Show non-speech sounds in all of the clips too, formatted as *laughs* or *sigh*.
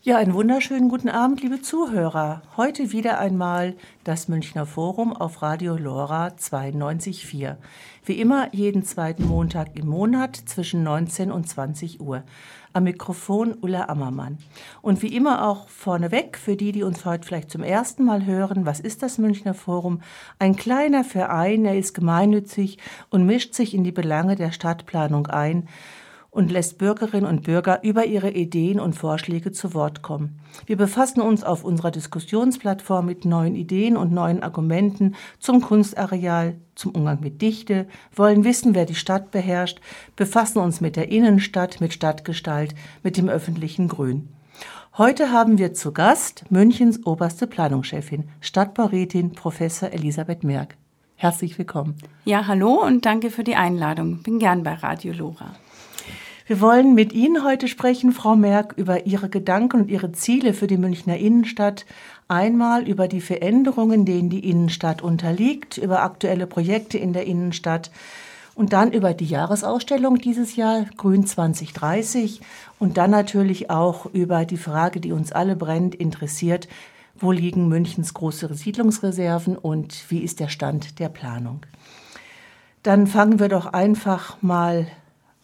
Ja, einen wunderschönen guten Abend, liebe Zuhörer. Heute wieder einmal das Münchner Forum auf Radio Lora 92.4. Wie immer jeden zweiten Montag im Monat zwischen 19 und 20 Uhr. Am Mikrofon Ulla Ammermann. Und wie immer auch vorneweg, für die, die uns heute vielleicht zum ersten Mal hören, was ist das Münchner Forum? Ein kleiner Verein, er ist gemeinnützig und mischt sich in die Belange der Stadtplanung ein und lässt Bürgerinnen und Bürger über ihre Ideen und Vorschläge zu Wort kommen. Wir befassen uns auf unserer Diskussionsplattform mit neuen Ideen und neuen Argumenten zum Kunstareal, zum Umgang mit Dichte, wollen wissen, wer die Stadt beherrscht, befassen uns mit der Innenstadt, mit Stadtgestalt, mit dem öffentlichen Grün. Heute haben wir zu Gast Münchens oberste Planungschefin, Stadtbaurätin Professor Elisabeth Merck. Herzlich willkommen. Ja, hallo und danke für die Einladung. Bin gern bei Radio Lora. Wir wollen mit Ihnen heute sprechen, Frau Merck, über Ihre Gedanken und Ihre Ziele für die Münchner Innenstadt. Einmal über die Veränderungen, denen die Innenstadt unterliegt, über aktuelle Projekte in der Innenstadt und dann über die Jahresausstellung dieses Jahr Grün 2030 und dann natürlich auch über die Frage, die uns alle brennt, interessiert, wo liegen Münchens große Siedlungsreserven und wie ist der Stand der Planung. Dann fangen wir doch einfach mal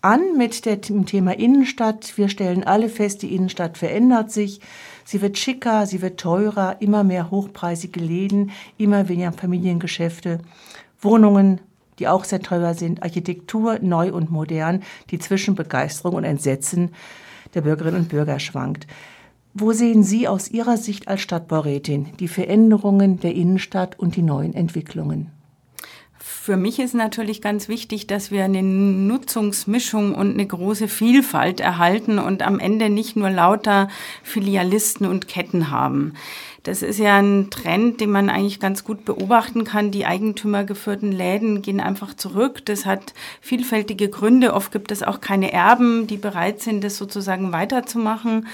an mit dem Thema Innenstadt. Wir stellen alle fest, die Innenstadt verändert sich. Sie wird schicker, sie wird teurer, immer mehr hochpreisige Läden, immer weniger Familiengeschäfte, Wohnungen, die auch sehr teuer sind, Architektur neu und modern, die zwischen Begeisterung und Entsetzen der Bürgerinnen und Bürger schwankt. Wo sehen Sie aus Ihrer Sicht als Stadtbaurätin die Veränderungen der Innenstadt und die neuen Entwicklungen? Für mich ist natürlich ganz wichtig, dass wir eine Nutzungsmischung und eine große Vielfalt erhalten und am Ende nicht nur lauter Filialisten und Ketten haben. Das ist ja ein Trend, den man eigentlich ganz gut beobachten kann. Die eigentümergeführten Läden gehen einfach zurück. Das hat vielfältige Gründe. Oft gibt es auch keine Erben, die bereit sind, das sozusagen weiterzumachen.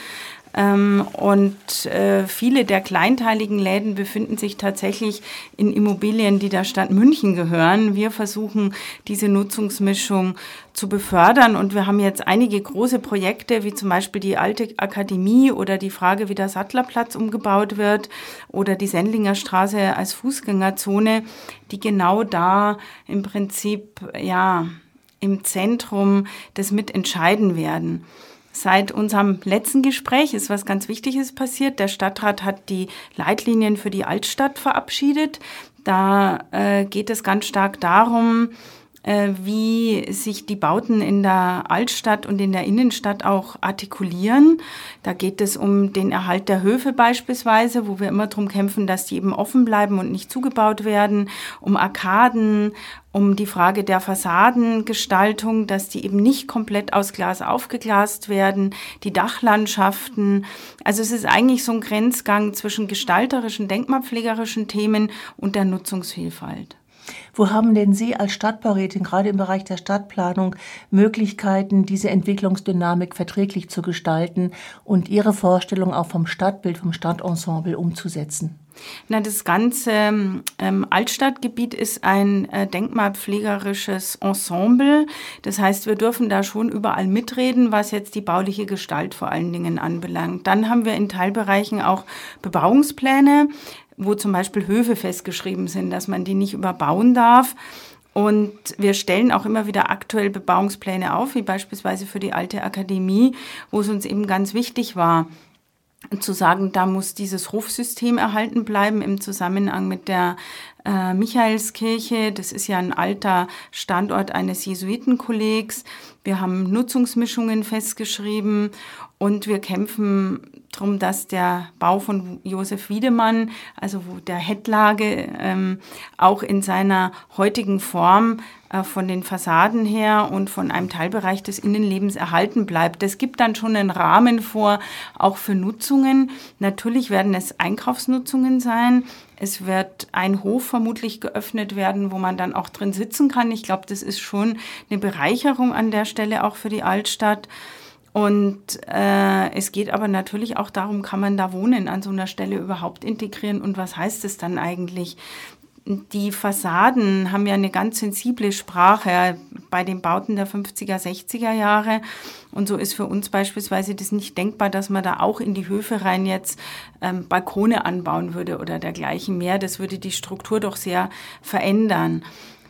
Ähm, und äh, viele der kleinteiligen Läden befinden sich tatsächlich in Immobilien, die der Stadt München gehören. Wir versuchen, diese Nutzungsmischung zu befördern. Und wir haben jetzt einige große Projekte, wie zum Beispiel die alte Akademie oder die Frage, wie der Sattlerplatz umgebaut wird oder die Sendlinger Straße als Fußgängerzone, die genau da im Prinzip, ja, im Zentrum des Mitentscheiden werden. Seit unserem letzten Gespräch ist was ganz Wichtiges passiert. Der Stadtrat hat die Leitlinien für die Altstadt verabschiedet. Da äh, geht es ganz stark darum, wie sich die Bauten in der Altstadt und in der Innenstadt auch artikulieren. Da geht es um den Erhalt der Höfe beispielsweise, wo wir immer darum kämpfen, dass die eben offen bleiben und nicht zugebaut werden, um Arkaden, um die Frage der Fassadengestaltung, dass die eben nicht komplett aus Glas aufgeglast werden, die Dachlandschaften. Also es ist eigentlich so ein Grenzgang zwischen gestalterischen, denkmalpflegerischen Themen und der Nutzungsvielfalt. Wo haben denn Sie als Stadtbaurätin gerade im Bereich der Stadtplanung Möglichkeiten, diese Entwicklungsdynamik verträglich zu gestalten und Ihre Vorstellung auch vom Stadtbild, vom Stadtensemble umzusetzen? Na, das ganze ähm, Altstadtgebiet ist ein äh, denkmalpflegerisches Ensemble. Das heißt, wir dürfen da schon überall mitreden, was jetzt die bauliche Gestalt vor allen Dingen anbelangt. Dann haben wir in Teilbereichen auch Bebauungspläne wo zum Beispiel Höfe festgeschrieben sind, dass man die nicht überbauen darf. Und wir stellen auch immer wieder aktuell Bebauungspläne auf, wie beispielsweise für die alte Akademie, wo es uns eben ganz wichtig war, zu sagen, da muss dieses Rufsystem erhalten bleiben im Zusammenhang mit der äh, Michaelskirche. Das ist ja ein alter Standort eines Jesuitenkollegs. Wir haben Nutzungsmischungen festgeschrieben und wir kämpfen darum, dass der Bau von Josef Wiedemann, also der Hettlage, ähm, auch in seiner heutigen Form äh, von den Fassaden her und von einem Teilbereich des Innenlebens erhalten bleibt. Das gibt dann schon einen Rahmen vor, auch für Nutzungen. Natürlich werden es Einkaufsnutzungen sein. Es wird ein Hof vermutlich geöffnet werden, wo man dann auch drin sitzen kann. Ich glaube, das ist schon eine Bereicherung an der Stelle auch für die Altstadt. Und äh, es geht aber natürlich auch darum, kann man da wohnen an so einer Stelle überhaupt integrieren und was heißt es dann eigentlich? die Fassaden haben ja eine ganz sensible Sprache bei den Bauten der 50er, 60er Jahre. Und so ist für uns beispielsweise das nicht denkbar, dass man da auch in die Höfe rein jetzt ähm, Balkone anbauen würde oder dergleichen mehr. Das würde die Struktur doch sehr verändern.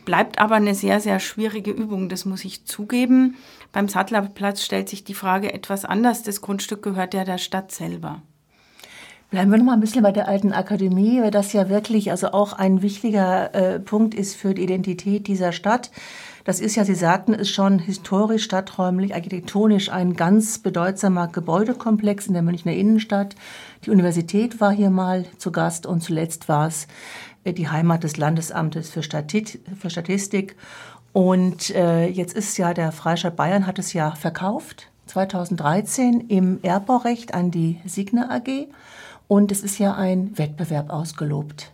Bleibt aber eine sehr, sehr schwierige Übung, das muss ich zugeben. Beim Sattlerplatz stellt sich die Frage etwas anders. Das Grundstück gehört ja der Stadt selber. Bleiben wir noch mal ein bisschen bei der alten Akademie, weil das ja wirklich also auch ein wichtiger äh, Punkt ist für die Identität dieser Stadt. Das ist ja, Sie sagten es schon, historisch, stadträumlich, architektonisch ein ganz bedeutsamer Gebäudekomplex in der Münchner Innenstadt. Die Universität war hier mal zu Gast und zuletzt war es die Heimat des Landesamtes für, Statistik. Und äh, jetzt ist ja der Freistaat Bayern hat es ja verkauft, 2013 im Erbbaurecht an die Signa AG. Und es ist ja ein Wettbewerb ausgelobt.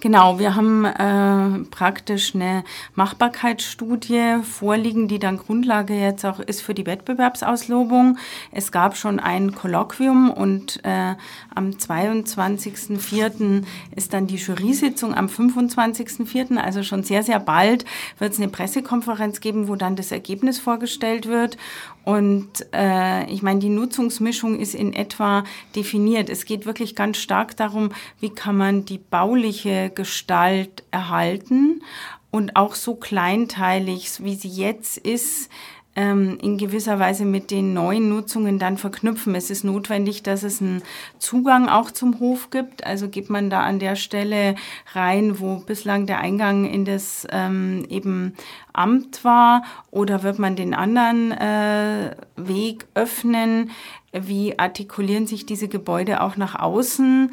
Genau, wir haben äh, praktisch eine Machbarkeitsstudie vorliegen, die dann Grundlage jetzt auch ist für die Wettbewerbsauslobung. Es gab schon ein Kolloquium und äh, am 22.04. ist dann die Jury-Sitzung. Am 25.04., also schon sehr, sehr bald, wird es eine Pressekonferenz geben, wo dann das Ergebnis vorgestellt wird. Und äh, ich meine, die Nutzungsmischung ist in etwa definiert. Es geht wirklich ganz stark darum, wie kann man die bauliche Gestalt erhalten und auch so kleinteilig, wie sie jetzt ist, ähm, in gewisser Weise mit den neuen Nutzungen dann verknüpfen. Es ist notwendig, dass es einen Zugang auch zum Hof gibt. Also geht man da an der Stelle rein, wo bislang der Eingang in das ähm, eben Amt war, oder wird man den anderen äh, Weg öffnen? Wie artikulieren sich diese Gebäude auch nach außen?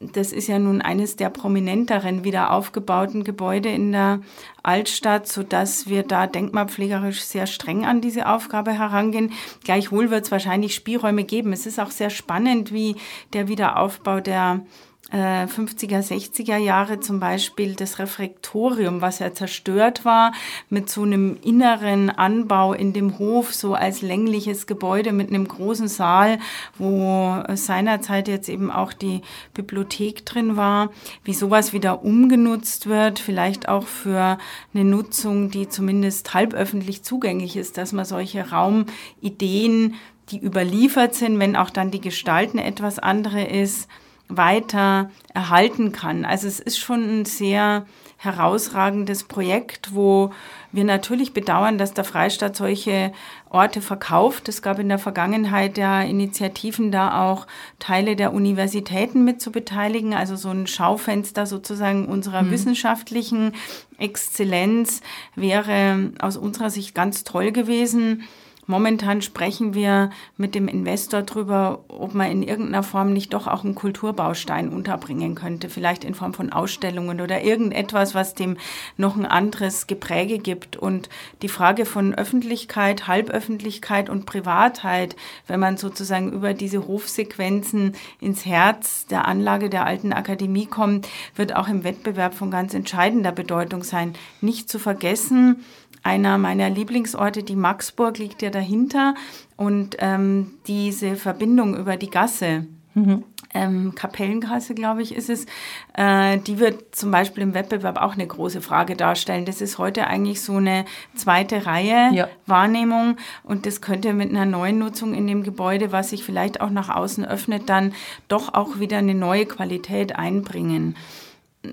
Das ist ja nun eines der prominenteren wieder aufgebauten Gebäude in der Altstadt, so dass wir da denkmalpflegerisch sehr streng an diese Aufgabe herangehen. Gleichwohl wird es wahrscheinlich Spielräume geben. Es ist auch sehr spannend, wie der Wiederaufbau der 50er, äh, 60er Jahre zum Beispiel das Refrektorium, was ja zerstört war, mit so einem inneren Anbau in dem Hof, so als längliches Gebäude mit einem großen Saal, wo seinerzeit jetzt eben auch die Bibliothek drin war, wie sowas wieder umgenutzt wird, vielleicht auch für eine Nutzung, die zumindest halböffentlich zugänglich ist, dass man solche Raumideen, die überliefert sind, wenn auch dann die Gestalten etwas andere ist, weiter erhalten kann. Also es ist schon ein sehr herausragendes Projekt, wo wir natürlich bedauern, dass der Freistaat solche Orte verkauft. Es gab in der Vergangenheit ja Initiativen, da auch Teile der Universitäten mit zu beteiligen, also so ein Schaufenster sozusagen unserer mhm. wissenschaftlichen Exzellenz wäre aus unserer Sicht ganz toll gewesen. Momentan sprechen wir mit dem Investor darüber, ob man in irgendeiner Form nicht doch auch einen Kulturbaustein unterbringen könnte, vielleicht in Form von Ausstellungen oder irgendetwas, was dem noch ein anderes Gepräge gibt. Und die Frage von Öffentlichkeit, Halböffentlichkeit und Privatheit, wenn man sozusagen über diese Hofsequenzen ins Herz der Anlage der alten Akademie kommt, wird auch im Wettbewerb von ganz entscheidender Bedeutung sein. Nicht zu vergessen, einer meiner Lieblingsorte, die Maxburg, liegt ja dahinter. Und ähm, diese Verbindung über die Gasse, mhm. ähm, Kapellengasse, glaube ich, ist es, äh, die wird zum Beispiel im Wettbewerb auch eine große Frage darstellen. Das ist heute eigentlich so eine zweite Reihe ja. Wahrnehmung und das könnte mit einer neuen Nutzung in dem Gebäude, was sich vielleicht auch nach außen öffnet, dann doch auch wieder eine neue Qualität einbringen.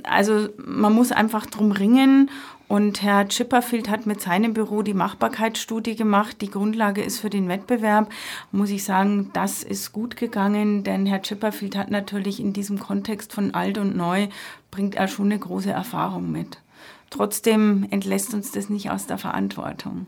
Also man muss einfach drum ringen und Herr Chipperfield hat mit seinem Büro die Machbarkeitsstudie gemacht. Die Grundlage ist für den Wettbewerb. Muss ich sagen, das ist gut gegangen, denn Herr Chipperfield hat natürlich in diesem Kontext von alt und neu, bringt er schon eine große Erfahrung mit. Trotzdem entlässt uns das nicht aus der Verantwortung.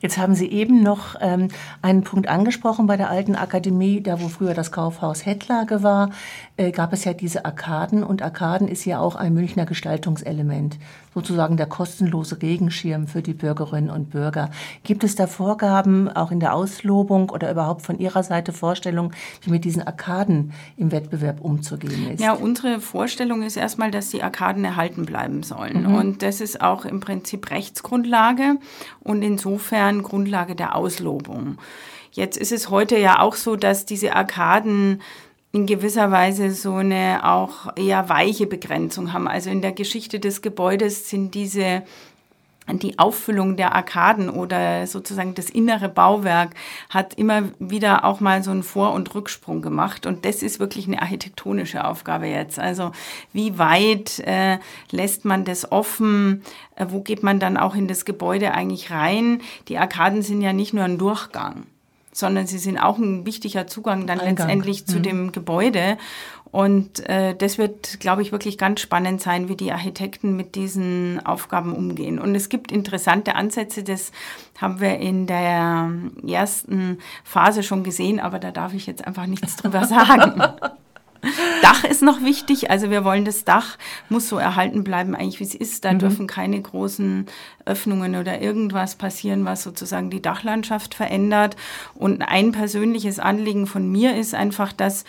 Jetzt haben Sie eben noch ähm, einen Punkt angesprochen bei der alten Akademie, da wo früher das Kaufhaus Hettlage war, äh, gab es ja diese Arkaden und Arkaden ist ja auch ein Münchner Gestaltungselement, sozusagen der kostenlose Regenschirm für die Bürgerinnen und Bürger. Gibt es da Vorgaben auch in der Auslobung oder überhaupt von Ihrer Seite Vorstellungen, wie mit diesen Arkaden im Wettbewerb umzugehen ist? Ja, unsere Vorstellung ist erstmal, dass die Arkaden erhalten bleiben sollen mhm. und das ist auch im Prinzip Rechtsgrundlage und insofern insofern Grundlage der Auslobung. Jetzt ist es heute ja auch so, dass diese Arkaden in gewisser Weise so eine auch eher weiche Begrenzung haben. Also in der Geschichte des Gebäudes sind diese die Auffüllung der Arkaden oder sozusagen das innere Bauwerk hat immer wieder auch mal so einen Vor- und Rücksprung gemacht. Und das ist wirklich eine architektonische Aufgabe jetzt. Also wie weit äh, lässt man das offen? Äh, wo geht man dann auch in das Gebäude eigentlich rein? Die Arkaden sind ja nicht nur ein Durchgang sondern sie sind auch ein wichtiger Zugang dann Eingang. letztendlich zu mhm. dem Gebäude. Und äh, das wird, glaube ich, wirklich ganz spannend sein, wie die Architekten mit diesen Aufgaben umgehen. Und es gibt interessante Ansätze, das haben wir in der ersten Phase schon gesehen, aber da darf ich jetzt einfach nichts drüber *laughs* sagen. Dach ist noch wichtig. Also wir wollen das Dach muss so erhalten bleiben, eigentlich wie es ist. Da mhm. dürfen keine großen Öffnungen oder irgendwas passieren, was sozusagen die Dachlandschaft verändert. Und ein persönliches Anliegen von mir ist einfach, dass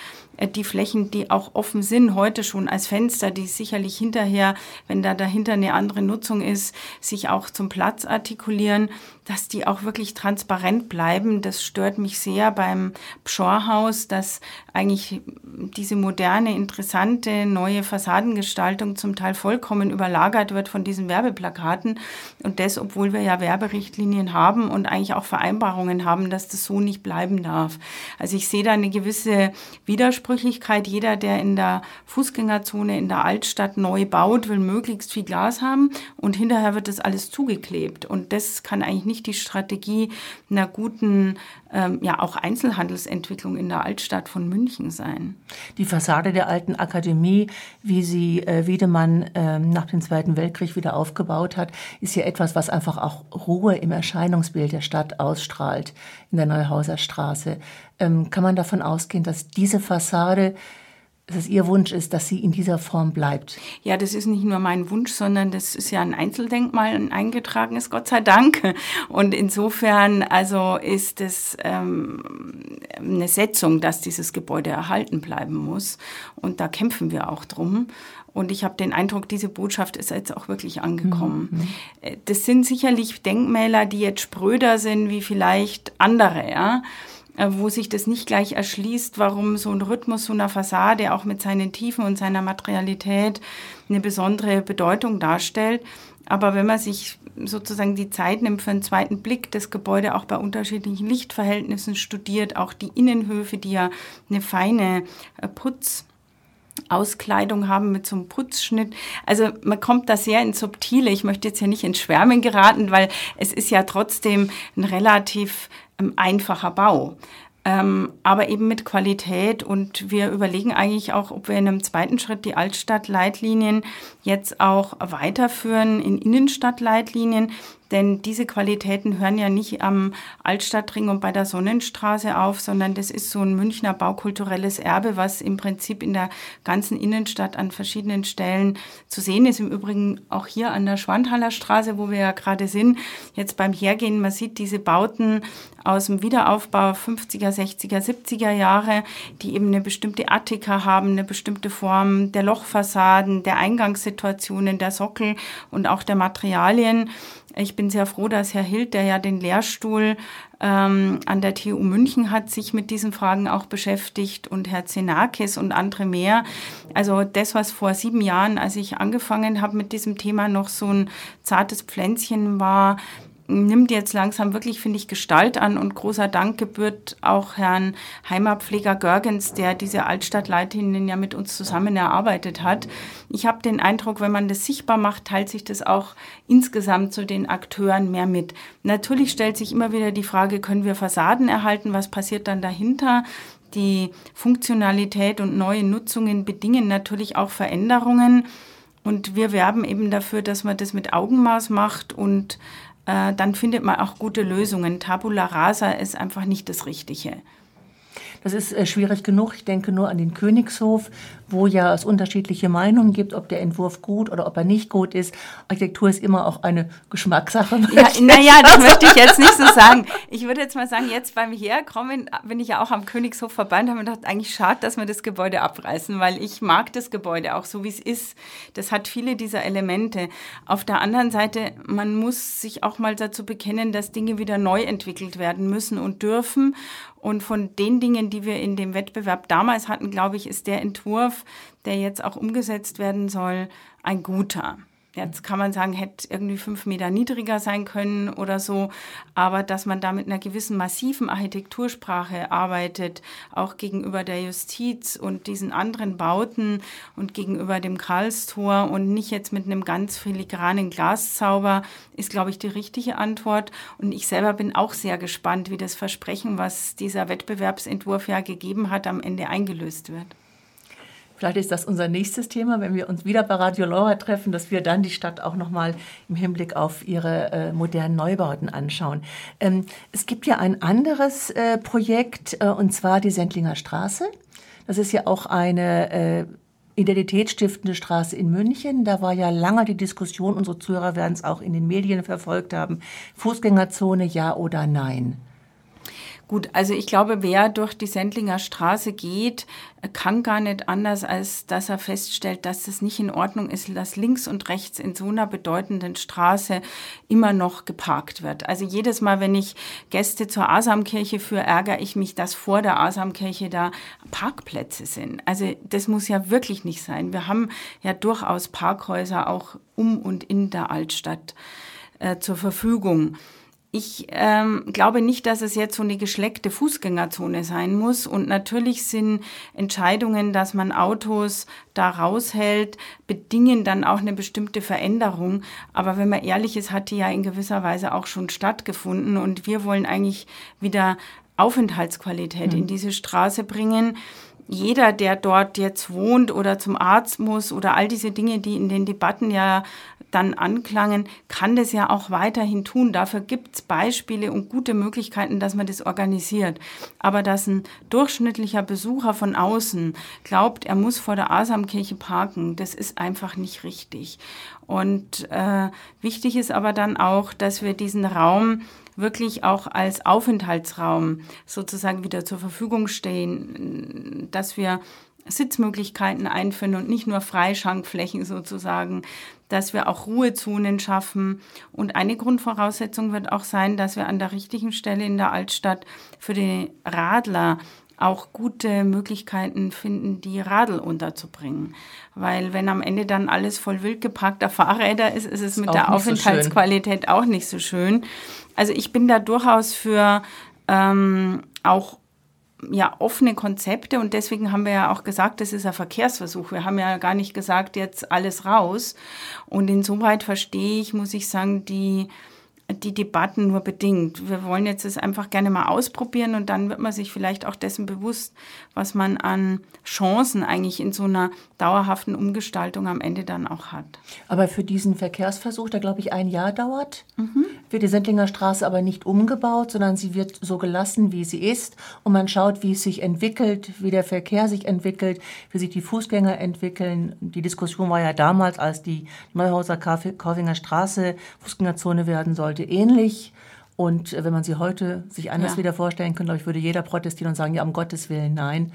die Flächen, die auch offen sind, heute schon als Fenster, die sicherlich hinterher, wenn da dahinter eine andere Nutzung ist, sich auch zum Platz artikulieren, dass die auch wirklich transparent bleiben. Das stört mich sehr beim Pschorhaus, dass eigentlich diese moderne, interessante, neue Fassadengestaltung zum Teil vollkommen überlagert wird von diesen Werbeplakaten. Und das, obwohl wir ja Werberichtlinien haben und eigentlich auch Vereinbarungen haben, dass das so nicht bleiben darf. Also ich sehe da eine gewisse Widersprüchlichkeit. Jeder, der in der Fußgängerzone in der Altstadt neu baut, will möglichst viel Glas haben und hinterher wird das alles zugeklebt. Und das kann eigentlich nicht die Strategie einer guten, ähm, ja auch Einzelhandelsentwicklung in der Altstadt von München sein. Die Fassade der alten Akademie, wie sie äh, Wiedemann äh, nach dem Zweiten Weltkrieg wieder aufgebaut hat, ist ja etwas, was einfach auch Ruhe im Erscheinungsbild der Stadt ausstrahlt in der Neuhauser Straße. Ähm, kann man davon ausgehen, dass diese Fassade dass es Ihr Wunsch ist, dass sie in dieser Form bleibt. Ja, das ist nicht nur mein Wunsch, sondern das ist ja ein Einzeldenkmal, ein eingetragenes, Gott sei Dank. Und insofern also ist es ähm, eine Setzung, dass dieses Gebäude erhalten bleiben muss. Und da kämpfen wir auch drum. Und ich habe den Eindruck, diese Botschaft ist jetzt auch wirklich angekommen. Mhm. Äh, das sind sicherlich Denkmäler, die jetzt spröder sind wie vielleicht andere, ja wo sich das nicht gleich erschließt, warum so ein Rhythmus so einer Fassade auch mit seinen Tiefen und seiner Materialität eine besondere Bedeutung darstellt. Aber wenn man sich sozusagen die Zeit nimmt für einen zweiten Blick, das Gebäude auch bei unterschiedlichen Lichtverhältnissen studiert, auch die Innenhöfe, die ja eine feine äh, Putz Auskleidung haben mit so einem Putzschnitt. Also man kommt da sehr ins Subtile. Ich möchte jetzt ja nicht ins Schwärmen geraten, weil es ist ja trotzdem ein relativ einfacher Bau. Ähm, aber eben mit Qualität. Und wir überlegen eigentlich auch, ob wir in einem zweiten Schritt die Altstadtleitlinien jetzt auch weiterführen in Innenstadtleitlinien, denn diese Qualitäten hören ja nicht am Altstadtring und bei der Sonnenstraße auf, sondern das ist so ein Münchner baukulturelles Erbe, was im Prinzip in der ganzen Innenstadt an verschiedenen Stellen zu sehen ist. Im Übrigen auch hier an der Schwandhaller Straße, wo wir ja gerade sind. Jetzt beim Hergehen, man sieht diese Bauten aus dem Wiederaufbau 50er, 60er, 70er Jahre, die eben eine bestimmte Attika haben, eine bestimmte Form der Lochfassaden, der Eingangssituationen, der Sockel und auch der Materialien. Ich bin sehr froh, dass Herr Hild, der ja den Lehrstuhl ähm, an der TU München hat, sich mit diesen Fragen auch beschäftigt und Herr Zenakis und andere mehr. Also das, was vor sieben Jahren, als ich angefangen habe mit diesem Thema, noch so ein zartes Pflänzchen war, nimmt jetzt langsam wirklich, finde ich, Gestalt an und großer Dank gebührt auch Herrn Heimatpfleger Görgens, der diese Altstadtleitlinien ja mit uns zusammen erarbeitet hat. Ich habe den Eindruck, wenn man das sichtbar macht, teilt sich das auch insgesamt zu den Akteuren mehr mit. Natürlich stellt sich immer wieder die Frage, können wir Fassaden erhalten? Was passiert dann dahinter? Die Funktionalität und neue Nutzungen bedingen natürlich auch Veränderungen. Und wir werben eben dafür, dass man das mit Augenmaß macht und äh, dann findet man auch gute Lösungen. Tabula rasa ist einfach nicht das Richtige. Das ist äh, schwierig genug. Ich denke nur an den Königshof, wo ja es unterschiedliche Meinungen gibt, ob der Entwurf gut oder ob er nicht gut ist. Architektur ist immer auch eine Geschmackssache. *laughs* Ja, naja, das möchte ich jetzt nicht so sagen. Ich würde jetzt mal sagen, jetzt beim Herkommen bin ich ja auch am Königshof verbannt, habe mir gedacht, eigentlich schade, dass wir das Gebäude abreißen, weil ich mag das Gebäude auch so, wie es ist. Das hat viele dieser Elemente. Auf der anderen Seite, man muss sich auch mal dazu bekennen, dass Dinge wieder neu entwickelt werden müssen und dürfen. Und von den Dingen, die wir in dem Wettbewerb damals hatten, glaube ich, ist der Entwurf, der jetzt auch umgesetzt werden soll, ein guter. Jetzt kann man sagen, hätte irgendwie fünf Meter niedriger sein können oder so. Aber dass man da mit einer gewissen massiven Architektursprache arbeitet, auch gegenüber der Justiz und diesen anderen Bauten und gegenüber dem Karlstor und nicht jetzt mit einem ganz filigranen Glaszauber, ist, glaube ich, die richtige Antwort. Und ich selber bin auch sehr gespannt, wie das Versprechen, was dieser Wettbewerbsentwurf ja gegeben hat, am Ende eingelöst wird. Vielleicht ist das unser nächstes Thema, wenn wir uns wieder bei Radio Laura treffen, dass wir dann die Stadt auch nochmal im Hinblick auf ihre äh, modernen Neubauten anschauen. Ähm, es gibt ja ein anderes äh, Projekt, äh, und zwar die Sendlinger Straße. Das ist ja auch eine äh, identitätsstiftende Straße in München. Da war ja lange die Diskussion, unsere Zuhörer werden es auch in den Medien verfolgt haben, Fußgängerzone ja oder nein. Gut, also ich glaube, wer durch die Sendlinger Straße geht, kann gar nicht anders, als dass er feststellt, dass es nicht in Ordnung ist, dass links und rechts in so einer bedeutenden Straße immer noch geparkt wird. Also jedes Mal, wenn ich Gäste zur Asamkirche führe, ärgere ich mich, dass vor der Asamkirche da Parkplätze sind. Also das muss ja wirklich nicht sein. Wir haben ja durchaus Parkhäuser auch um und in der Altstadt äh, zur Verfügung. Ich ähm, glaube nicht, dass es jetzt so eine geschleckte Fußgängerzone sein muss. Und natürlich sind Entscheidungen, dass man Autos da raushält, bedingen dann auch eine bestimmte Veränderung. Aber wenn man ehrlich ist, hat die ja in gewisser Weise auch schon stattgefunden. Und wir wollen eigentlich wieder Aufenthaltsqualität mhm. in diese Straße bringen jeder, der dort jetzt wohnt oder zum Arzt muss oder all diese Dinge, die in den Debatten ja dann anklangen, kann das ja auch weiterhin tun. Dafür gibt es Beispiele und gute Möglichkeiten, dass man das organisiert. Aber dass ein durchschnittlicher Besucher von außen glaubt, er muss vor der Asamkirche parken, das ist einfach nicht richtig. Und äh, wichtig ist aber dann auch, dass wir diesen Raum wirklich auch als Aufenthaltsraum sozusagen wieder zur Verfügung stehen, dass wir Sitzmöglichkeiten einführen und nicht nur Freischankflächen sozusagen, dass wir auch Ruhezonen schaffen. Und eine Grundvoraussetzung wird auch sein, dass wir an der richtigen Stelle in der Altstadt für die Radler auch gute Möglichkeiten finden, die Radl unterzubringen. Weil wenn am Ende dann alles voll wild geparkter Fahrräder ist, ist es mit der Aufenthaltsqualität so auch nicht so schön. Also ich bin da durchaus für ähm, auch ja, offene Konzepte und deswegen haben wir ja auch gesagt, das ist ein Verkehrsversuch. Wir haben ja gar nicht gesagt, jetzt alles raus. Und insoweit verstehe ich, muss ich sagen, die, die Debatten nur bedingt. Wir wollen jetzt es einfach gerne mal ausprobieren und dann wird man sich vielleicht auch dessen bewusst, was man an Chancen eigentlich in so einer dauerhaften Umgestaltung am Ende dann auch hat. Aber für diesen Verkehrsversuch, der glaube ich ein Jahr dauert, mhm. wird die Sendlinger Straße aber nicht umgebaut, sondern sie wird so gelassen, wie sie ist und man schaut, wie es sich entwickelt, wie der Verkehr sich entwickelt, wie sich die Fußgänger entwickeln. Die Diskussion war ja damals, als die Neuhauser Korfinger Straße Fußgängerzone werden sollte, heute ähnlich. Und äh, wenn man sie heute sich anders ja. wieder vorstellen könnte, glaube ich, würde jeder protestieren und sagen, ja, um Gottes Willen, nein.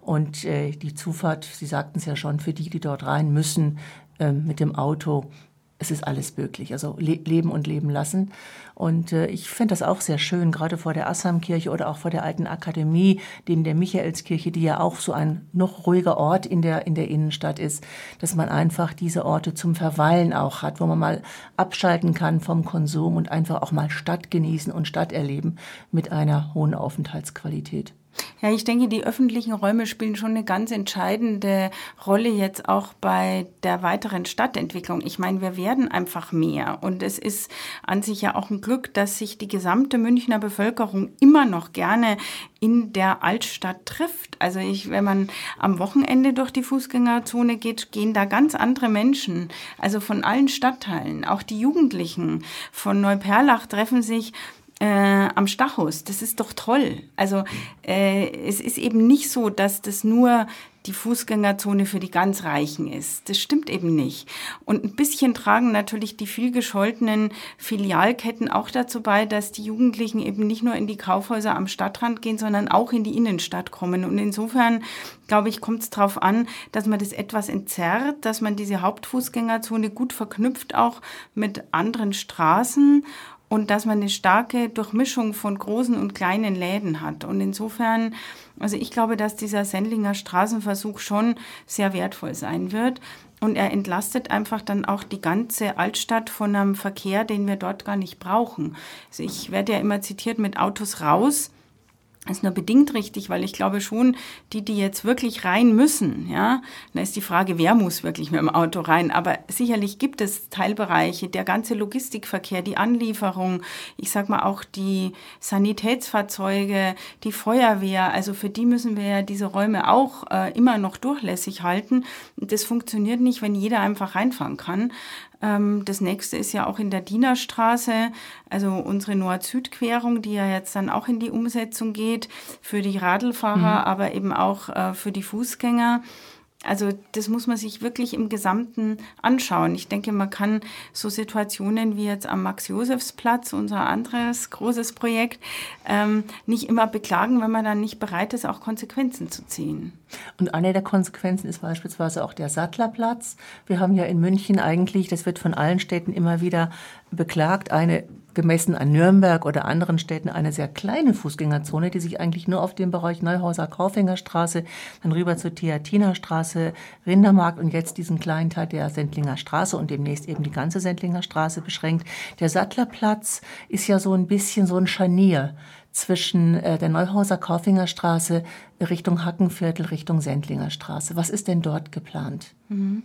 Und äh, die Zufahrt, Sie sagten es ja schon, für die, die dort rein müssen äh, mit dem Auto, es ist alles möglich. Also le leben und leben lassen. Und äh, ich finde das auch sehr schön, gerade vor der Assamkirche oder auch vor der alten Akademie, neben der Michaelskirche, die ja auch so ein noch ruhiger Ort in der, in der Innenstadt ist, dass man einfach diese Orte zum Verweilen auch hat, wo man mal abschalten kann vom Konsum und einfach auch mal Stadt genießen und Stadt erleben mit einer hohen Aufenthaltsqualität. Ja, ich denke, die öffentlichen Räume spielen schon eine ganz entscheidende Rolle jetzt auch bei der weiteren Stadtentwicklung. Ich meine, wir werden einfach mehr und es ist an sich ja auch ein Glück, dass sich die gesamte Münchner Bevölkerung immer noch gerne in der Altstadt trifft. Also ich, wenn man am Wochenende durch die Fußgängerzone geht, gehen da ganz andere Menschen, also von allen Stadtteilen, auch die Jugendlichen von Neuperlach treffen sich äh, am Stachus. Das ist doch toll. Also äh, es ist eben nicht so, dass das nur die Fußgängerzone für die ganz Reichen ist. Das stimmt eben nicht. Und ein bisschen tragen natürlich die viel gescholtenen Filialketten auch dazu bei, dass die Jugendlichen eben nicht nur in die Kaufhäuser am Stadtrand gehen, sondern auch in die Innenstadt kommen. Und insofern, glaube ich, kommt es darauf an, dass man das etwas entzerrt, dass man diese Hauptfußgängerzone gut verknüpft auch mit anderen Straßen und dass man eine starke Durchmischung von großen und kleinen Läden hat. Und insofern, also ich glaube, dass dieser Sendlinger Straßenversuch schon sehr wertvoll sein wird. Und er entlastet einfach dann auch die ganze Altstadt von einem Verkehr, den wir dort gar nicht brauchen. Also ich werde ja immer zitiert mit Autos raus. Ist nur bedingt richtig, weil ich glaube schon, die, die jetzt wirklich rein müssen, ja, da ist die Frage, wer muss wirklich mit dem Auto rein. Aber sicherlich gibt es Teilbereiche, der ganze Logistikverkehr, die Anlieferung, ich sag mal auch die Sanitätsfahrzeuge, die Feuerwehr, also für die müssen wir ja diese Räume auch äh, immer noch durchlässig halten. Das funktioniert nicht, wenn jeder einfach reinfahren kann. Ähm, das nächste ist ja auch in der Dienerstraße, also unsere Nord-Süd-Querung, die ja jetzt dann auch in die Umsetzung geht für die Radlfahrer, mhm. aber eben auch äh, für die Fußgänger. Also das muss man sich wirklich im Gesamten anschauen. Ich denke, man kann so Situationen wie jetzt am Max-Josefs-Platz, unser anderes großes Projekt, ähm, nicht immer beklagen, wenn man dann nicht bereit ist, auch Konsequenzen zu ziehen. Und eine der Konsequenzen ist beispielsweise auch der Sattlerplatz. Wir haben ja in München eigentlich, das wird von allen Städten immer wieder beklagt, eine gemessen an Nürnberg oder anderen Städten eine sehr kleine Fußgängerzone, die sich eigentlich nur auf dem Bereich Neuhauser Kaufhängerstraße, dann rüber zur Theatinerstraße, Rindermarkt und jetzt diesen kleinen Teil der Sendlinger Straße und demnächst eben die ganze Sendlinger Straße beschränkt. Der Sattlerplatz ist ja so ein bisschen so ein Scharnier zwischen äh, der Neuhauser Kaufhängerstraße Richtung Hackenviertel, Richtung Sendlinger Straße. Was ist denn dort geplant? Mhm.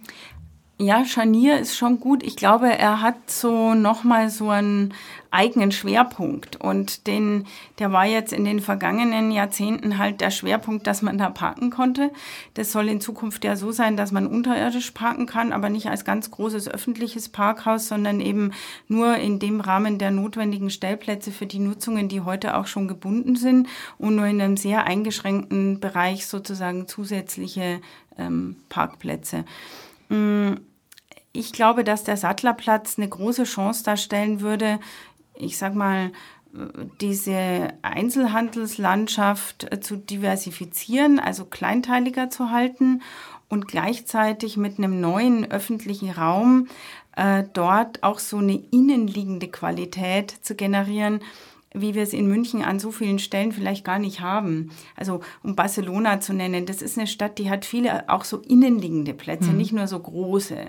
Ja, Scharnier ist schon gut. Ich glaube, er hat so nochmal so einen eigenen Schwerpunkt. Und den, der war jetzt in den vergangenen Jahrzehnten halt der Schwerpunkt, dass man da parken konnte. Das soll in Zukunft ja so sein, dass man unterirdisch parken kann, aber nicht als ganz großes öffentliches Parkhaus, sondern eben nur in dem Rahmen der notwendigen Stellplätze für die Nutzungen, die heute auch schon gebunden sind und nur in einem sehr eingeschränkten Bereich sozusagen zusätzliche ähm, Parkplätze. Mm, ich glaube, dass der Sattlerplatz eine große Chance darstellen würde, ich sag mal, diese Einzelhandelslandschaft äh, zu diversifizieren, also kleinteiliger zu halten und gleichzeitig mit einem neuen öffentlichen Raum äh, dort auch so eine innenliegende Qualität zu generieren, wie wir es in München an so vielen Stellen vielleicht gar nicht haben. Also um Barcelona zu nennen, das ist eine Stadt, die hat viele auch so innenliegende Plätze, mhm. nicht nur so große.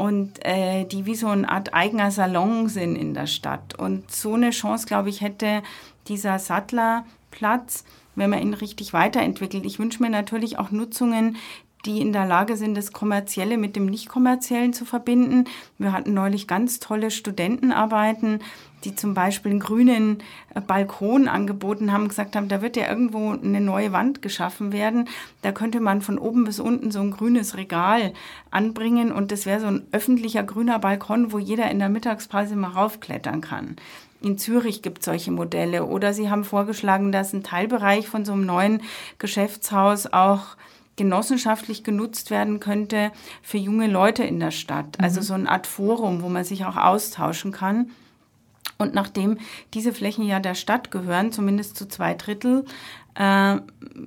Und äh, die wie so eine Art eigener Salon sind in der Stadt. Und so eine Chance, glaube ich, hätte dieser Sattlerplatz, wenn man ihn richtig weiterentwickelt. Ich wünsche mir natürlich auch Nutzungen, die in der Lage sind, das Kommerzielle mit dem Nicht-Kommerziellen zu verbinden. Wir hatten neulich ganz tolle Studentenarbeiten, die zum Beispiel einen grünen äh, Balkon angeboten haben, gesagt haben, da wird ja irgendwo eine neue Wand geschaffen werden. Da könnte man von oben bis unten so ein grünes Regal anbringen und das wäre so ein öffentlicher grüner Balkon, wo jeder in der Mittagspause mal raufklettern kann. In Zürich gibt es solche Modelle. Oder sie haben vorgeschlagen, dass ein Teilbereich von so einem neuen Geschäftshaus auch genossenschaftlich genutzt werden könnte für junge Leute in der Stadt. Also mhm. so eine Art Forum, wo man sich auch austauschen kann. Und nachdem diese Flächen ja der Stadt gehören, zumindest zu zwei Drittel, äh,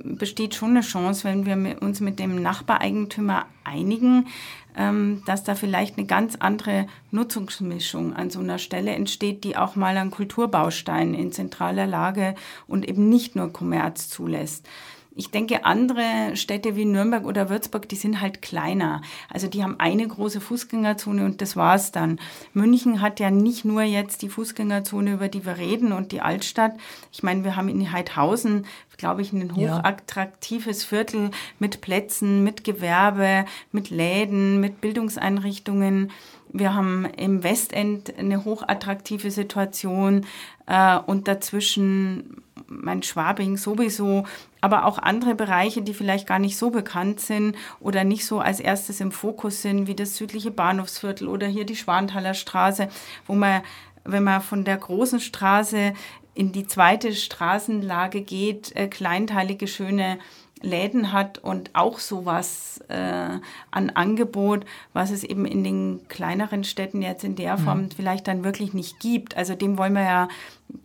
besteht schon eine Chance, wenn wir uns mit dem Nachbareigentümer einigen, ähm, dass da vielleicht eine ganz andere Nutzungsmischung an so einer Stelle entsteht, die auch mal einen Kulturbaustein in zentraler Lage und eben nicht nur Kommerz zulässt. Ich denke, andere Städte wie Nürnberg oder Würzburg, die sind halt kleiner. Also die haben eine große Fußgängerzone und das war's dann. München hat ja nicht nur jetzt die Fußgängerzone, über die wir reden und die Altstadt. Ich meine, wir haben in Heidhausen, glaube ich, ein hochattraktives Viertel mit Plätzen, mit Gewerbe, mit Läden, mit Bildungseinrichtungen. Wir haben im Westend eine hochattraktive Situation äh, und dazwischen mein Schwabing sowieso, aber auch andere Bereiche, die vielleicht gar nicht so bekannt sind oder nicht so als erstes im Fokus sind, wie das südliche Bahnhofsviertel oder hier die Schwanthaler Straße, wo man, wenn man von der großen Straße in die zweite Straßenlage geht, äh, kleinteilige, schöne Läden hat und auch sowas äh, an Angebot, was es eben in den kleineren Städten jetzt in der Form mhm. vielleicht dann wirklich nicht gibt. Also dem wollen wir ja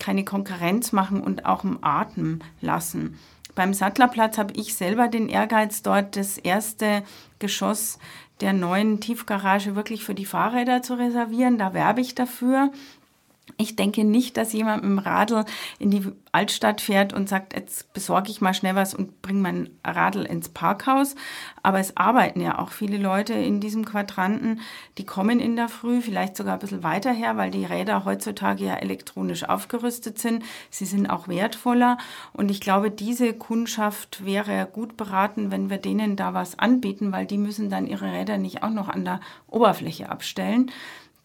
keine Konkurrenz machen und auch im Atem lassen. Beim Sattlerplatz habe ich selber den Ehrgeiz, dort das erste Geschoss der neuen Tiefgarage wirklich für die Fahrräder zu reservieren. Da werbe ich dafür. Ich denke nicht, dass jemand mit dem Radl in die Altstadt fährt und sagt, jetzt besorge ich mal schnell was und bringe mein Radl ins Parkhaus. Aber es arbeiten ja auch viele Leute in diesem Quadranten. Die kommen in der Früh, vielleicht sogar ein bisschen weiter her, weil die Räder heutzutage ja elektronisch aufgerüstet sind. Sie sind auch wertvoller. Und ich glaube, diese Kundschaft wäre gut beraten, wenn wir denen da was anbieten, weil die müssen dann ihre Räder nicht auch noch an der Oberfläche abstellen.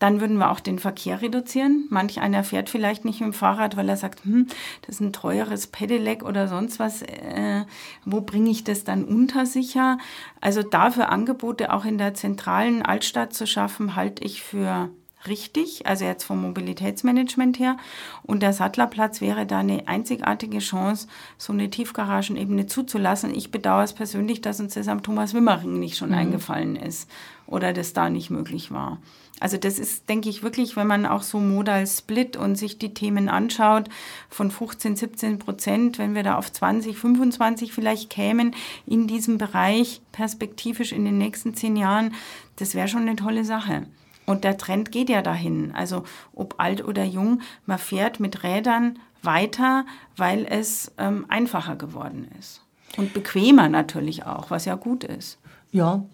Dann würden wir auch den Verkehr reduzieren. Manch einer fährt vielleicht nicht mit dem Fahrrad, weil er sagt, hm, das ist ein teures Pedelec oder sonst was. Äh, wo bringe ich das dann unter sicher? Also dafür Angebote auch in der zentralen Altstadt zu schaffen, halte ich für richtig, also jetzt vom Mobilitätsmanagement her. Und der Sattlerplatz wäre da eine einzigartige Chance, so eine Tiefgaragenebene zuzulassen. Ich bedauere es persönlich, dass uns das am Thomas Wimmering nicht schon mhm. eingefallen ist oder das da nicht möglich war. Also das ist, denke ich, wirklich, wenn man auch so Modal Split und sich die Themen anschaut, von 15, 17 Prozent, wenn wir da auf 20, 25 vielleicht kämen in diesem Bereich perspektivisch in den nächsten zehn Jahren, das wäre schon eine tolle Sache. Und der Trend geht ja dahin. Also ob alt oder jung, man fährt mit Rädern weiter, weil es ähm, einfacher geworden ist. Und bequemer natürlich auch, was ja gut ist. Ja,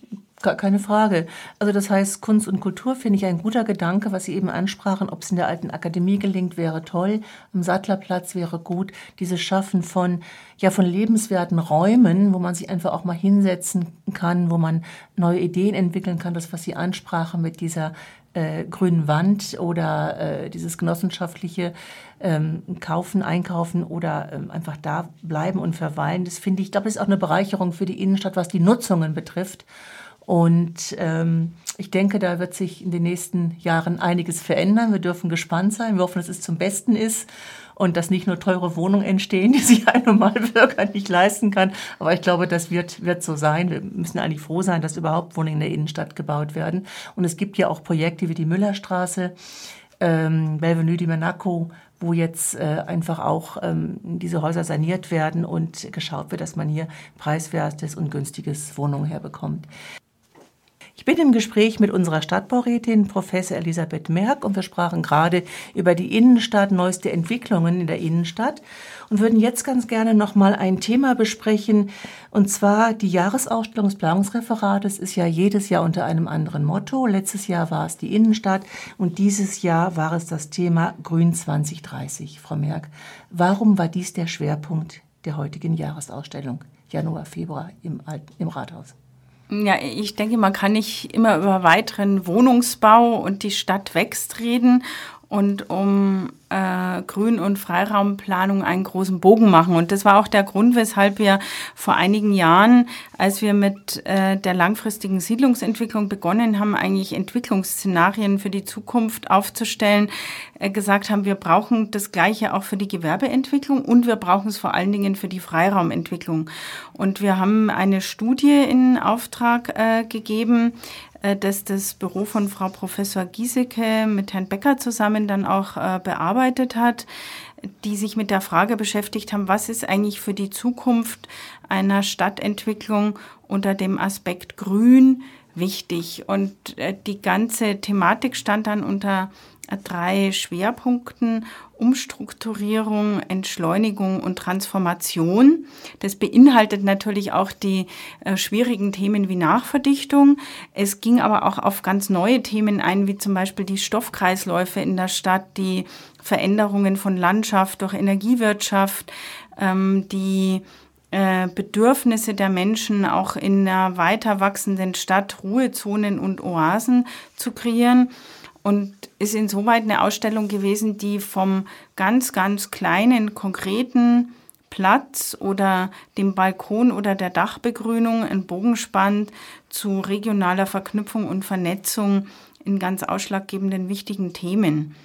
keine Frage. Also das heißt, Kunst und Kultur finde ich ein guter Gedanke, was Sie eben ansprachen. Ob es in der alten Akademie gelingt, wäre toll. Am Sattlerplatz wäre gut. Dieses Schaffen von, ja, von lebenswerten Räumen, wo man sich einfach auch mal hinsetzen kann, wo man neue Ideen entwickeln kann. Das, was Sie ansprachen mit dieser äh, grünen Wand oder äh, dieses genossenschaftliche ähm, Kaufen, Einkaufen oder ähm, einfach da bleiben und verweilen. Das finde ich, ich glaube, das ist auch eine Bereicherung für die Innenstadt, was die Nutzungen betrifft. Und ähm, ich denke, da wird sich in den nächsten Jahren einiges verändern. Wir dürfen gespannt sein. Wir hoffen, dass es zum Besten ist und dass nicht nur teure Wohnungen entstehen, die *laughs* sich ein Normalbürger nicht leisten kann. Aber ich glaube, das wird, wird so sein. Wir müssen eigentlich froh sein, dass überhaupt Wohnungen in der Innenstadt gebaut werden. Und es gibt ja auch Projekte wie die Müllerstraße, ähm, Belvenue di Monaco, wo jetzt äh, einfach auch ähm, diese Häuser saniert werden und geschaut wird, dass man hier preiswertes und günstiges Wohnungen herbekommt. Ich bin im Gespräch mit unserer Stadtbaurätin Professor Elisabeth Merck und wir sprachen gerade über die Innenstadt, neueste Entwicklungen in der Innenstadt und würden jetzt ganz gerne noch mal ein Thema besprechen und zwar die Jahresausstellung des Planungsreferates ist ja jedes Jahr unter einem anderen Motto. Letztes Jahr war es die Innenstadt und dieses Jahr war es das Thema Grün 2030. Frau Merck, warum war dies der Schwerpunkt der heutigen Jahresausstellung Januar, Februar im, Alt im Rathaus? Ja, ich denke, man kann nicht immer über weiteren Wohnungsbau und die Stadt wächst reden und um äh, Grün- und Freiraumplanung einen großen Bogen machen. Und das war auch der Grund, weshalb wir vor einigen Jahren, als wir mit äh, der langfristigen Siedlungsentwicklung begonnen haben, eigentlich Entwicklungsszenarien für die Zukunft aufzustellen, gesagt haben, wir brauchen das Gleiche auch für die Gewerbeentwicklung und wir brauchen es vor allen Dingen für die Freiraumentwicklung. Und wir haben eine Studie in Auftrag äh, gegeben, äh, dass das Büro von Frau Professor Giesecke mit Herrn Becker zusammen dann auch äh, bearbeitet hat, die sich mit der Frage beschäftigt haben, was ist eigentlich für die Zukunft einer Stadtentwicklung unter dem Aspekt Grün wichtig. Und äh, die ganze Thematik stand dann unter drei Schwerpunkten Umstrukturierung, Entschleunigung und Transformation. Das beinhaltet natürlich auch die äh, schwierigen Themen wie Nachverdichtung. Es ging aber auch auf ganz neue Themen ein, wie zum Beispiel die Stoffkreisläufe in der Stadt, die Veränderungen von Landschaft durch Energiewirtschaft, ähm, die äh, Bedürfnisse der Menschen auch in einer weiter wachsenden Stadt Ruhezonen und Oasen zu kreieren und ist insoweit eine Ausstellung gewesen, die vom ganz, ganz kleinen, konkreten Platz oder dem Balkon oder der Dachbegrünung einen Bogen spannt zu regionaler Verknüpfung und Vernetzung in ganz ausschlaggebenden wichtigen Themen.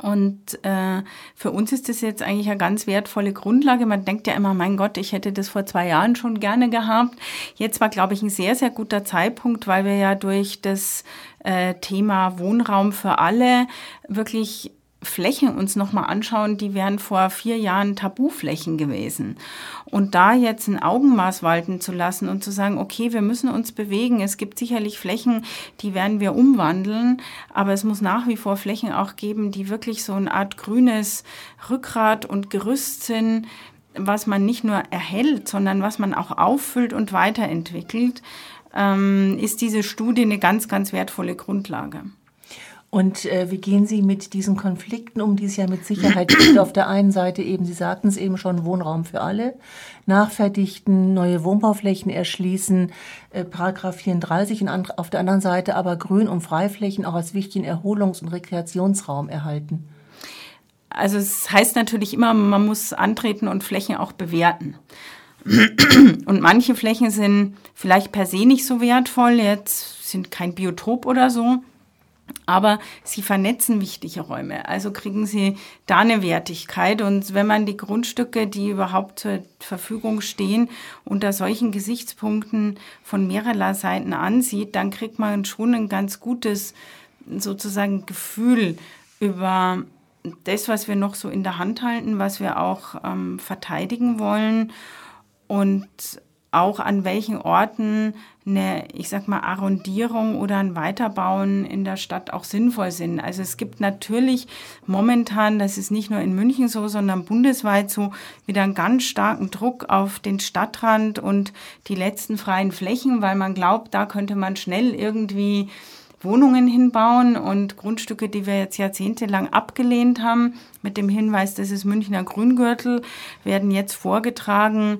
Und äh, für uns ist das jetzt eigentlich eine ganz wertvolle Grundlage. Man denkt ja immer, mein Gott, ich hätte das vor zwei Jahren schon gerne gehabt. Jetzt war, glaube ich, ein sehr, sehr guter Zeitpunkt, weil wir ja durch das äh, Thema Wohnraum für alle wirklich Flächen uns nochmal anschauen, die wären vor vier Jahren Tabuflächen gewesen. Und da jetzt ein Augenmaß walten zu lassen und zu sagen, okay, wir müssen uns bewegen. Es gibt sicherlich Flächen, die werden wir umwandeln, aber es muss nach wie vor Flächen auch geben, die wirklich so eine Art grünes Rückgrat und Gerüst sind, was man nicht nur erhält, sondern was man auch auffüllt und weiterentwickelt, ähm, ist diese Studie eine ganz, ganz wertvolle Grundlage. Und äh, wie gehen Sie mit diesen Konflikten um, die es ja mit Sicherheit gibt? Auf der einen Seite eben, Sie sagten es eben schon, Wohnraum für alle, nachverdichten, neue Wohnbauflächen erschließen, äh, Paragraph 34, und auf der anderen Seite aber Grün- und Freiflächen auch als wichtigen Erholungs- und Rekreationsraum erhalten. Also es heißt natürlich immer, man muss antreten und Flächen auch bewerten. Und manche Flächen sind vielleicht per se nicht so wertvoll, jetzt sind kein Biotop oder so aber sie vernetzen wichtige Räume, also kriegen sie da eine Wertigkeit. Und wenn man die Grundstücke, die überhaupt zur Verfügung stehen, unter solchen Gesichtspunkten von mehrerer Seiten ansieht, dann kriegt man schon ein ganz gutes sozusagen Gefühl über das, was wir noch so in der Hand halten, was wir auch ähm, verteidigen wollen und auch an welchen Orten eine, ich sag mal, Arrondierung oder ein Weiterbauen in der Stadt auch sinnvoll sind. Also es gibt natürlich momentan, das ist nicht nur in München so, sondern bundesweit so, wieder einen ganz starken Druck auf den Stadtrand und die letzten freien Flächen, weil man glaubt, da könnte man schnell irgendwie Wohnungen hinbauen und Grundstücke, die wir jetzt jahrzehntelang abgelehnt haben, mit dem Hinweis, das ist Münchner Grüngürtel, werden jetzt vorgetragen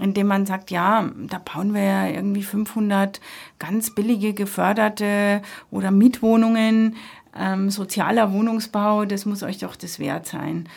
indem man sagt, ja, da bauen wir ja irgendwie 500 ganz billige geförderte oder Mietwohnungen, ähm, sozialer Wohnungsbau, das muss euch doch das wert sein.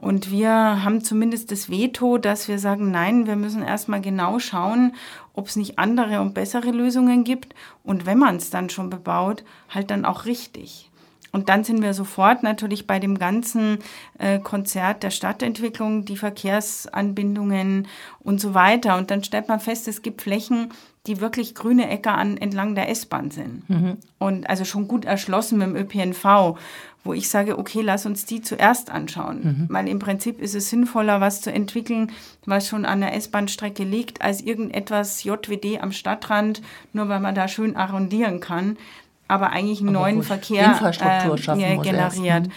Und wir haben zumindest das Veto, dass wir sagen, nein, wir müssen erstmal genau schauen, ob es nicht andere und bessere Lösungen gibt. Und wenn man es dann schon bebaut, halt dann auch richtig. Und dann sind wir sofort natürlich bei dem ganzen äh, Konzert der Stadtentwicklung, die Verkehrsanbindungen und so weiter. Und dann stellt man fest, es gibt Flächen, die wirklich grüne Äcker an, entlang der S-Bahn sind. Mhm. Und also schon gut erschlossen mit dem ÖPNV, wo ich sage, okay, lass uns die zuerst anschauen. Mhm. Weil im Prinzip ist es sinnvoller, was zu entwickeln, was schon an der S-Bahn-Strecke liegt, als irgendetwas JWD am Stadtrand, nur weil man da schön arrondieren kann aber eigentlich einen aber neuen Verkehr Infrastruktur äh, schaffen äh, generiert.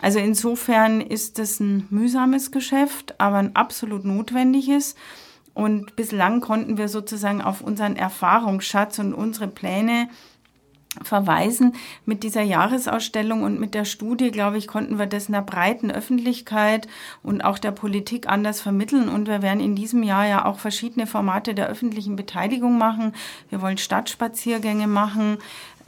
Also insofern ist es ein mühsames Geschäft, aber ein absolut notwendiges. Und bislang konnten wir sozusagen auf unseren Erfahrungsschatz und unsere Pläne verweisen. Mit dieser Jahresausstellung und mit der Studie, glaube ich, konnten wir das einer breiten Öffentlichkeit und auch der Politik anders vermitteln. Und wir werden in diesem Jahr ja auch verschiedene Formate der öffentlichen Beteiligung machen. Wir wollen Stadtspaziergänge machen.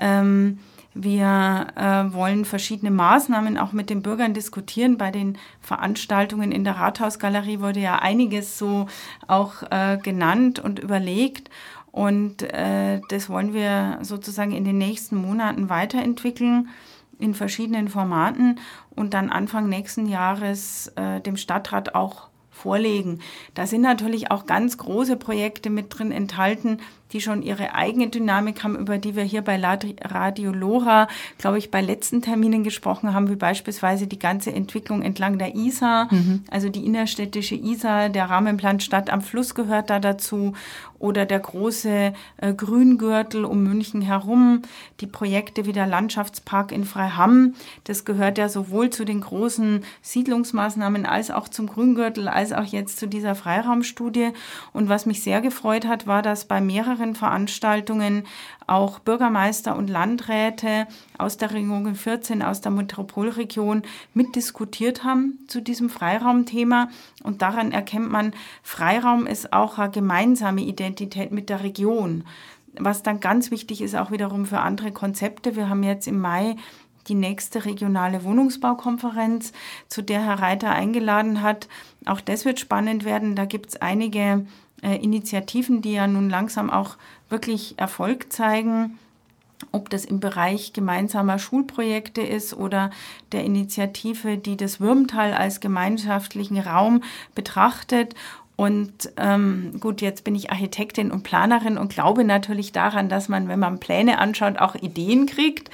Ähm, wir äh, wollen verschiedene Maßnahmen auch mit den Bürgern diskutieren. Bei den Veranstaltungen in der Rathausgalerie wurde ja einiges so auch äh, genannt und überlegt. Und äh, das wollen wir sozusagen in den nächsten Monaten weiterentwickeln in verschiedenen Formaten und dann Anfang nächsten Jahres äh, dem Stadtrat auch vorlegen. Da sind natürlich auch ganz große Projekte mit drin enthalten, die schon ihre eigene Dynamik haben, über die wir hier bei Radio Lora, glaube ich, bei letzten Terminen gesprochen haben, wie beispielsweise die ganze Entwicklung entlang der Isar, mhm. also die innerstädtische Isar, der Rahmenplan Stadt am Fluss gehört da dazu oder der große äh, Grüngürtel um München herum, die Projekte wie der Landschaftspark in Freiham, das gehört ja sowohl zu den großen Siedlungsmaßnahmen als auch zum Grüngürtel, als auch jetzt zu dieser Freiraumstudie. Und was mich sehr gefreut hat, war, dass bei mehreren mehreren Veranstaltungen auch Bürgermeister und Landräte aus der Region 14, aus der Metropolregion mitdiskutiert haben zu diesem Freiraumthema. Und daran erkennt man, Freiraum ist auch eine gemeinsame Identität mit der Region. Was dann ganz wichtig ist, auch wiederum für andere Konzepte. Wir haben jetzt im Mai die nächste regionale Wohnungsbaukonferenz, zu der Herr Reiter eingeladen hat. Auch das wird spannend werden. Da gibt es einige äh, Initiativen, die ja nun langsam auch wirklich Erfolg zeigen, ob das im Bereich gemeinsamer Schulprojekte ist oder der Initiative, die das Würmtal als gemeinschaftlichen Raum betrachtet Und ähm, gut, jetzt bin ich Architektin und Planerin und glaube natürlich daran, dass man, wenn man Pläne anschaut, auch Ideen kriegt.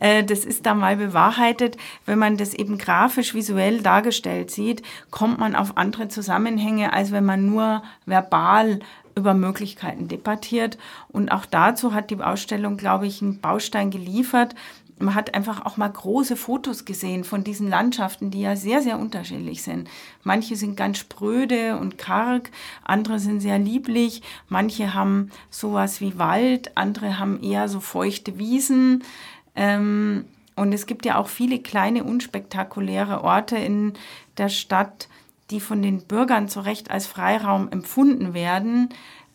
Äh, das ist da mal bewahrheitet. Wenn man das eben grafisch, visuell dargestellt sieht, kommt man auf andere Zusammenhänge, als wenn man nur verbal über Möglichkeiten debattiert. Und auch dazu hat die Ausstellung, glaube ich, einen Baustein geliefert, man hat einfach auch mal große Fotos gesehen von diesen Landschaften, die ja sehr, sehr unterschiedlich sind. Manche sind ganz spröde und karg, andere sind sehr lieblich, manche haben sowas wie Wald, andere haben eher so feuchte Wiesen. Ähm, und es gibt ja auch viele kleine, unspektakuläre Orte in der Stadt, die von den Bürgern zu Recht als Freiraum empfunden werden,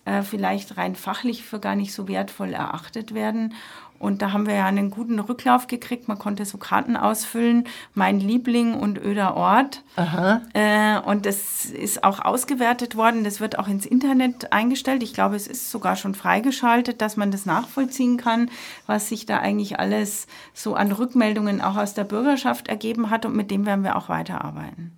äh, vielleicht rein fachlich für gar nicht so wertvoll erachtet werden. Und da haben wir ja einen guten Rücklauf gekriegt. Man konnte so Karten ausfüllen. Mein Liebling und öder Ort. Aha. Äh, und das ist auch ausgewertet worden. Das wird auch ins Internet eingestellt. Ich glaube, es ist sogar schon freigeschaltet, dass man das nachvollziehen kann, was sich da eigentlich alles so an Rückmeldungen auch aus der Bürgerschaft ergeben hat. Und mit dem werden wir auch weiterarbeiten.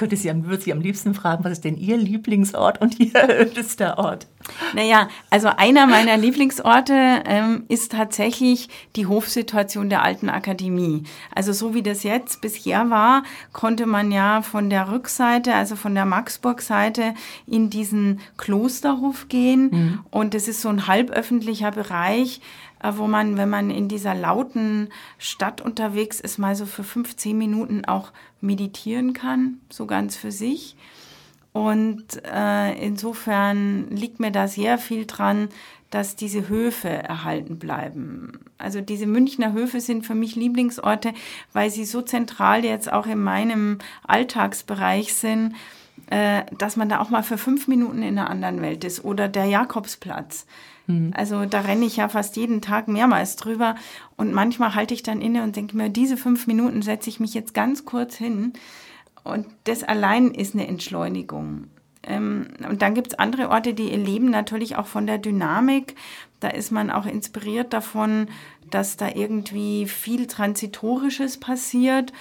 Könnte sie, würde sie am liebsten fragen, was ist denn Ihr Lieblingsort und Ihr *laughs* ödester Ort? Naja, also einer meiner Lieblingsorte ähm, ist tatsächlich die Hofsituation der Alten Akademie. Also so wie das jetzt bisher war, konnte man ja von der Rückseite, also von der Maxburg-Seite in diesen Klosterhof gehen. Mhm. Und das ist so ein halböffentlicher Bereich, wo man, wenn man in dieser lauten Stadt unterwegs ist, mal so für 15 Minuten auch meditieren kann, so ganz für sich. Und äh, insofern liegt mir da sehr viel dran, dass diese Höfe erhalten bleiben. Also diese Münchner Höfe sind für mich Lieblingsorte, weil sie so zentral jetzt auch in meinem Alltagsbereich sind, äh, dass man da auch mal für fünf Minuten in einer anderen Welt ist. Oder der Jakobsplatz. Mhm. Also da renne ich ja fast jeden Tag mehrmals drüber und manchmal halte ich dann inne und denke mir, diese fünf Minuten setze ich mich jetzt ganz kurz hin und das allein ist eine Entschleunigung. Ähm, und dann gibt es andere Orte, die leben natürlich auch von der Dynamik. Da ist man auch inspiriert davon, dass da irgendwie viel Transitorisches passiert.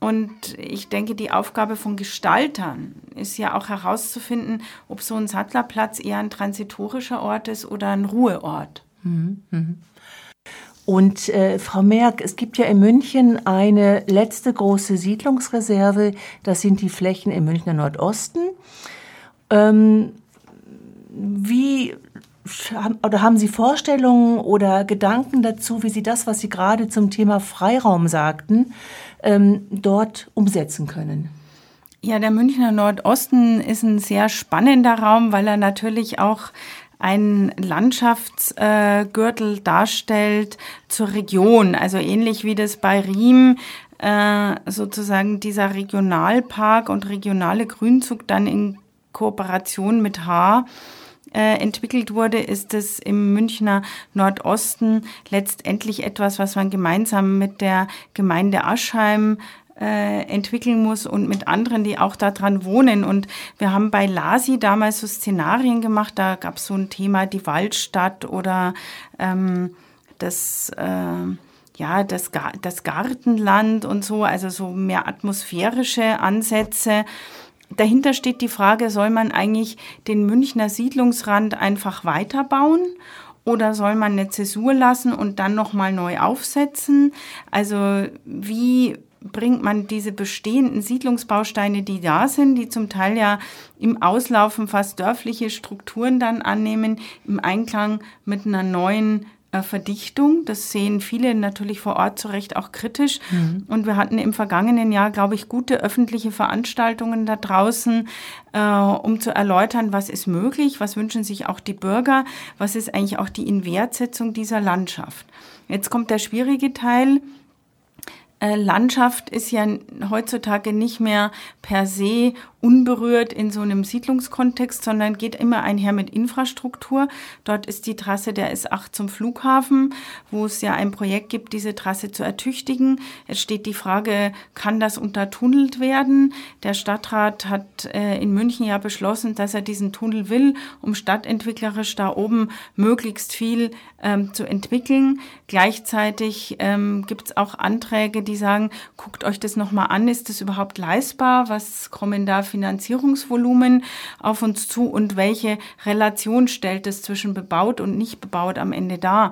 Und ich denke, die Aufgabe von Gestaltern ist ja auch herauszufinden, ob so ein Sattlerplatz eher ein transitorischer Ort ist oder ein Ruheort. Mhm. Mhm. Und äh, Frau Merck, es gibt ja in München eine letzte große Siedlungsreserve. Das sind die Flächen im Münchner Nordosten. Ähm, wie oder haben Sie Vorstellungen oder Gedanken dazu, wie Sie das, was Sie gerade zum Thema Freiraum sagten, ähm, dort umsetzen können? Ja, der Münchner Nordosten ist ein sehr spannender Raum, weil er natürlich auch einen Landschaftsgürtel äh, darstellt zur Region. Also ähnlich wie das bei Riem äh, sozusagen dieser Regionalpark und regionale Grünzug dann in Kooperation mit Haar äh, entwickelt wurde, ist es im Münchner Nordosten letztendlich etwas, was man gemeinsam mit der Gemeinde Aschheim äh, entwickeln muss und mit anderen, die auch daran wohnen. Und wir haben bei LASI damals so Szenarien gemacht, da gab es so ein Thema die Waldstadt oder ähm, das, äh, ja, das, das Gartenland und so, also so mehr atmosphärische Ansätze. Dahinter steht die Frage, soll man eigentlich den Münchner Siedlungsrand einfach weiterbauen oder soll man eine Zäsur lassen und dann nochmal neu aufsetzen? Also wie bringt man diese bestehenden Siedlungsbausteine, die da sind, die zum Teil ja im Auslaufen fast dörfliche Strukturen dann annehmen, im Einklang mit einer neuen Verdichtung. Das sehen viele natürlich vor Ort zu Recht auch kritisch. Mhm. Und wir hatten im vergangenen Jahr, glaube ich, gute öffentliche Veranstaltungen da draußen, äh, um zu erläutern, was ist möglich, was wünschen sich auch die Bürger, was ist eigentlich auch die Inwertsetzung dieser Landschaft. Jetzt kommt der schwierige Teil. Äh, Landschaft ist ja heutzutage nicht mehr per se unberührt in so einem Siedlungskontext, sondern geht immer einher mit Infrastruktur. Dort ist die Trasse der S8 zum Flughafen, wo es ja ein Projekt gibt, diese Trasse zu ertüchtigen. Es steht die Frage, kann das untertunnelt werden? Der Stadtrat hat äh, in München ja beschlossen, dass er diesen Tunnel will, um stadtentwicklerisch da oben möglichst viel ähm, zu entwickeln. Gleichzeitig ähm, gibt es auch Anträge, die die sagen, guckt euch das nochmal an, ist das überhaupt leistbar? Was kommen da Finanzierungsvolumen auf uns zu und welche Relation stellt es zwischen bebaut und nicht bebaut am Ende dar?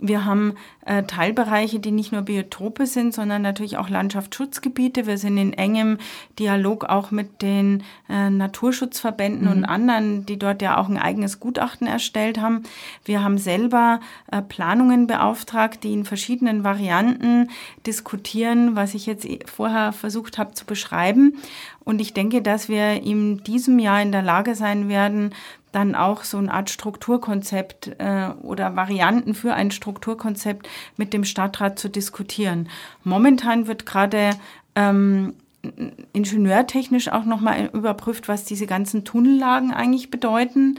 Wir haben äh, Teilbereiche, die nicht nur Biotope sind, sondern natürlich auch Landschaftsschutzgebiete. Wir sind in engem Dialog auch mit den äh, Naturschutzverbänden mhm. und anderen, die dort ja auch ein eigenes Gutachten erstellt haben. Wir haben selber äh, Planungen beauftragt, die in verschiedenen Varianten diskutieren, was ich jetzt vorher versucht habe zu beschreiben. Und ich denke, dass wir in diesem Jahr in der Lage sein werden, dann auch so eine Art Strukturkonzept äh, oder Varianten für ein Strukturkonzept mit dem Stadtrat zu diskutieren. Momentan wird gerade ähm, ingenieurtechnisch auch nochmal überprüft, was diese ganzen Tunnellagen eigentlich bedeuten.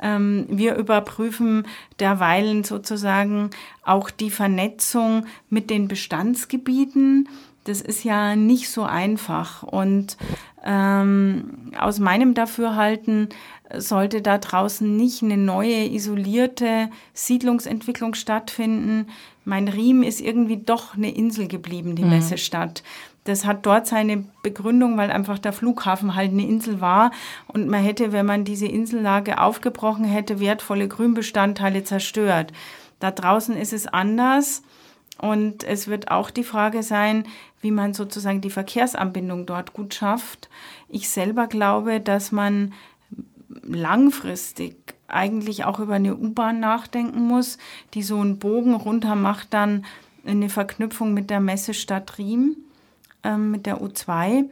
Ähm, wir überprüfen derweilen sozusagen auch die Vernetzung mit den Bestandsgebieten. Das ist ja nicht so einfach. Und ähm, aus meinem Dafürhalten sollte da draußen nicht eine neue isolierte Siedlungsentwicklung stattfinden. Mein Riem ist irgendwie doch eine Insel geblieben, die mhm. Messestadt. Das hat dort seine Begründung, weil einfach der Flughafen halt eine Insel war und man hätte, wenn man diese Insellage aufgebrochen hätte, wertvolle Grünbestandteile zerstört. Da draußen ist es anders und es wird auch die Frage sein, wie man sozusagen die Verkehrsanbindung dort gut schafft. Ich selber glaube, dass man langfristig eigentlich auch über eine U-Bahn nachdenken muss, die so einen Bogen runter macht, dann eine Verknüpfung mit der Messestadt Riem, äh, mit der U2,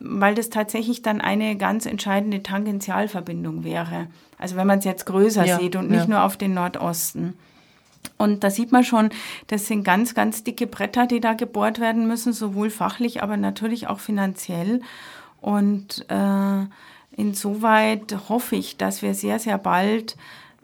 weil das tatsächlich dann eine ganz entscheidende Tangentialverbindung wäre. Also wenn man es jetzt größer ja, sieht und nicht ja. nur auf den Nordosten. Und da sieht man schon, das sind ganz, ganz dicke Bretter, die da gebohrt werden müssen, sowohl fachlich, aber natürlich auch finanziell. Und äh, insoweit hoffe ich, dass wir sehr, sehr bald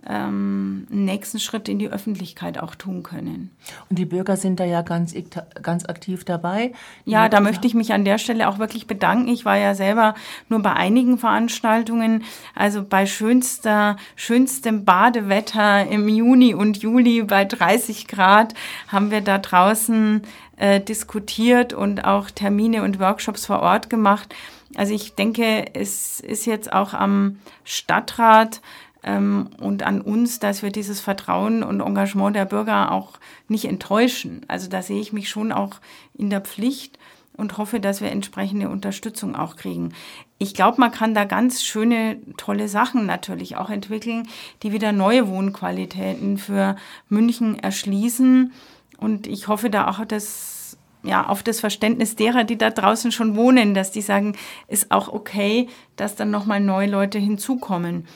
ähm, einen nächsten Schritt in die Öffentlichkeit auch tun können. Und die Bürger sind da ja ganz, ganz aktiv dabei. Ja, da möchte ich mich an der Stelle auch wirklich bedanken. Ich war ja selber nur bei einigen Veranstaltungen, also bei schönster, schönstem Badewetter im Juni und Juli bei 30 Grad haben wir da draußen äh, diskutiert und auch Termine und Workshops vor Ort gemacht. Also ich denke, es ist jetzt auch am Stadtrat ähm, und an uns, dass wir dieses Vertrauen und Engagement der Bürger auch nicht enttäuschen. Also da sehe ich mich schon auch in der Pflicht und hoffe, dass wir entsprechende Unterstützung auch kriegen. Ich glaube, man kann da ganz schöne, tolle Sachen natürlich auch entwickeln, die wieder neue Wohnqualitäten für München erschließen. Und ich hoffe da auch, dass ja, auf das Verständnis derer, die da draußen schon wohnen, dass die sagen, ist auch okay, dass dann nochmal neue Leute hinzukommen.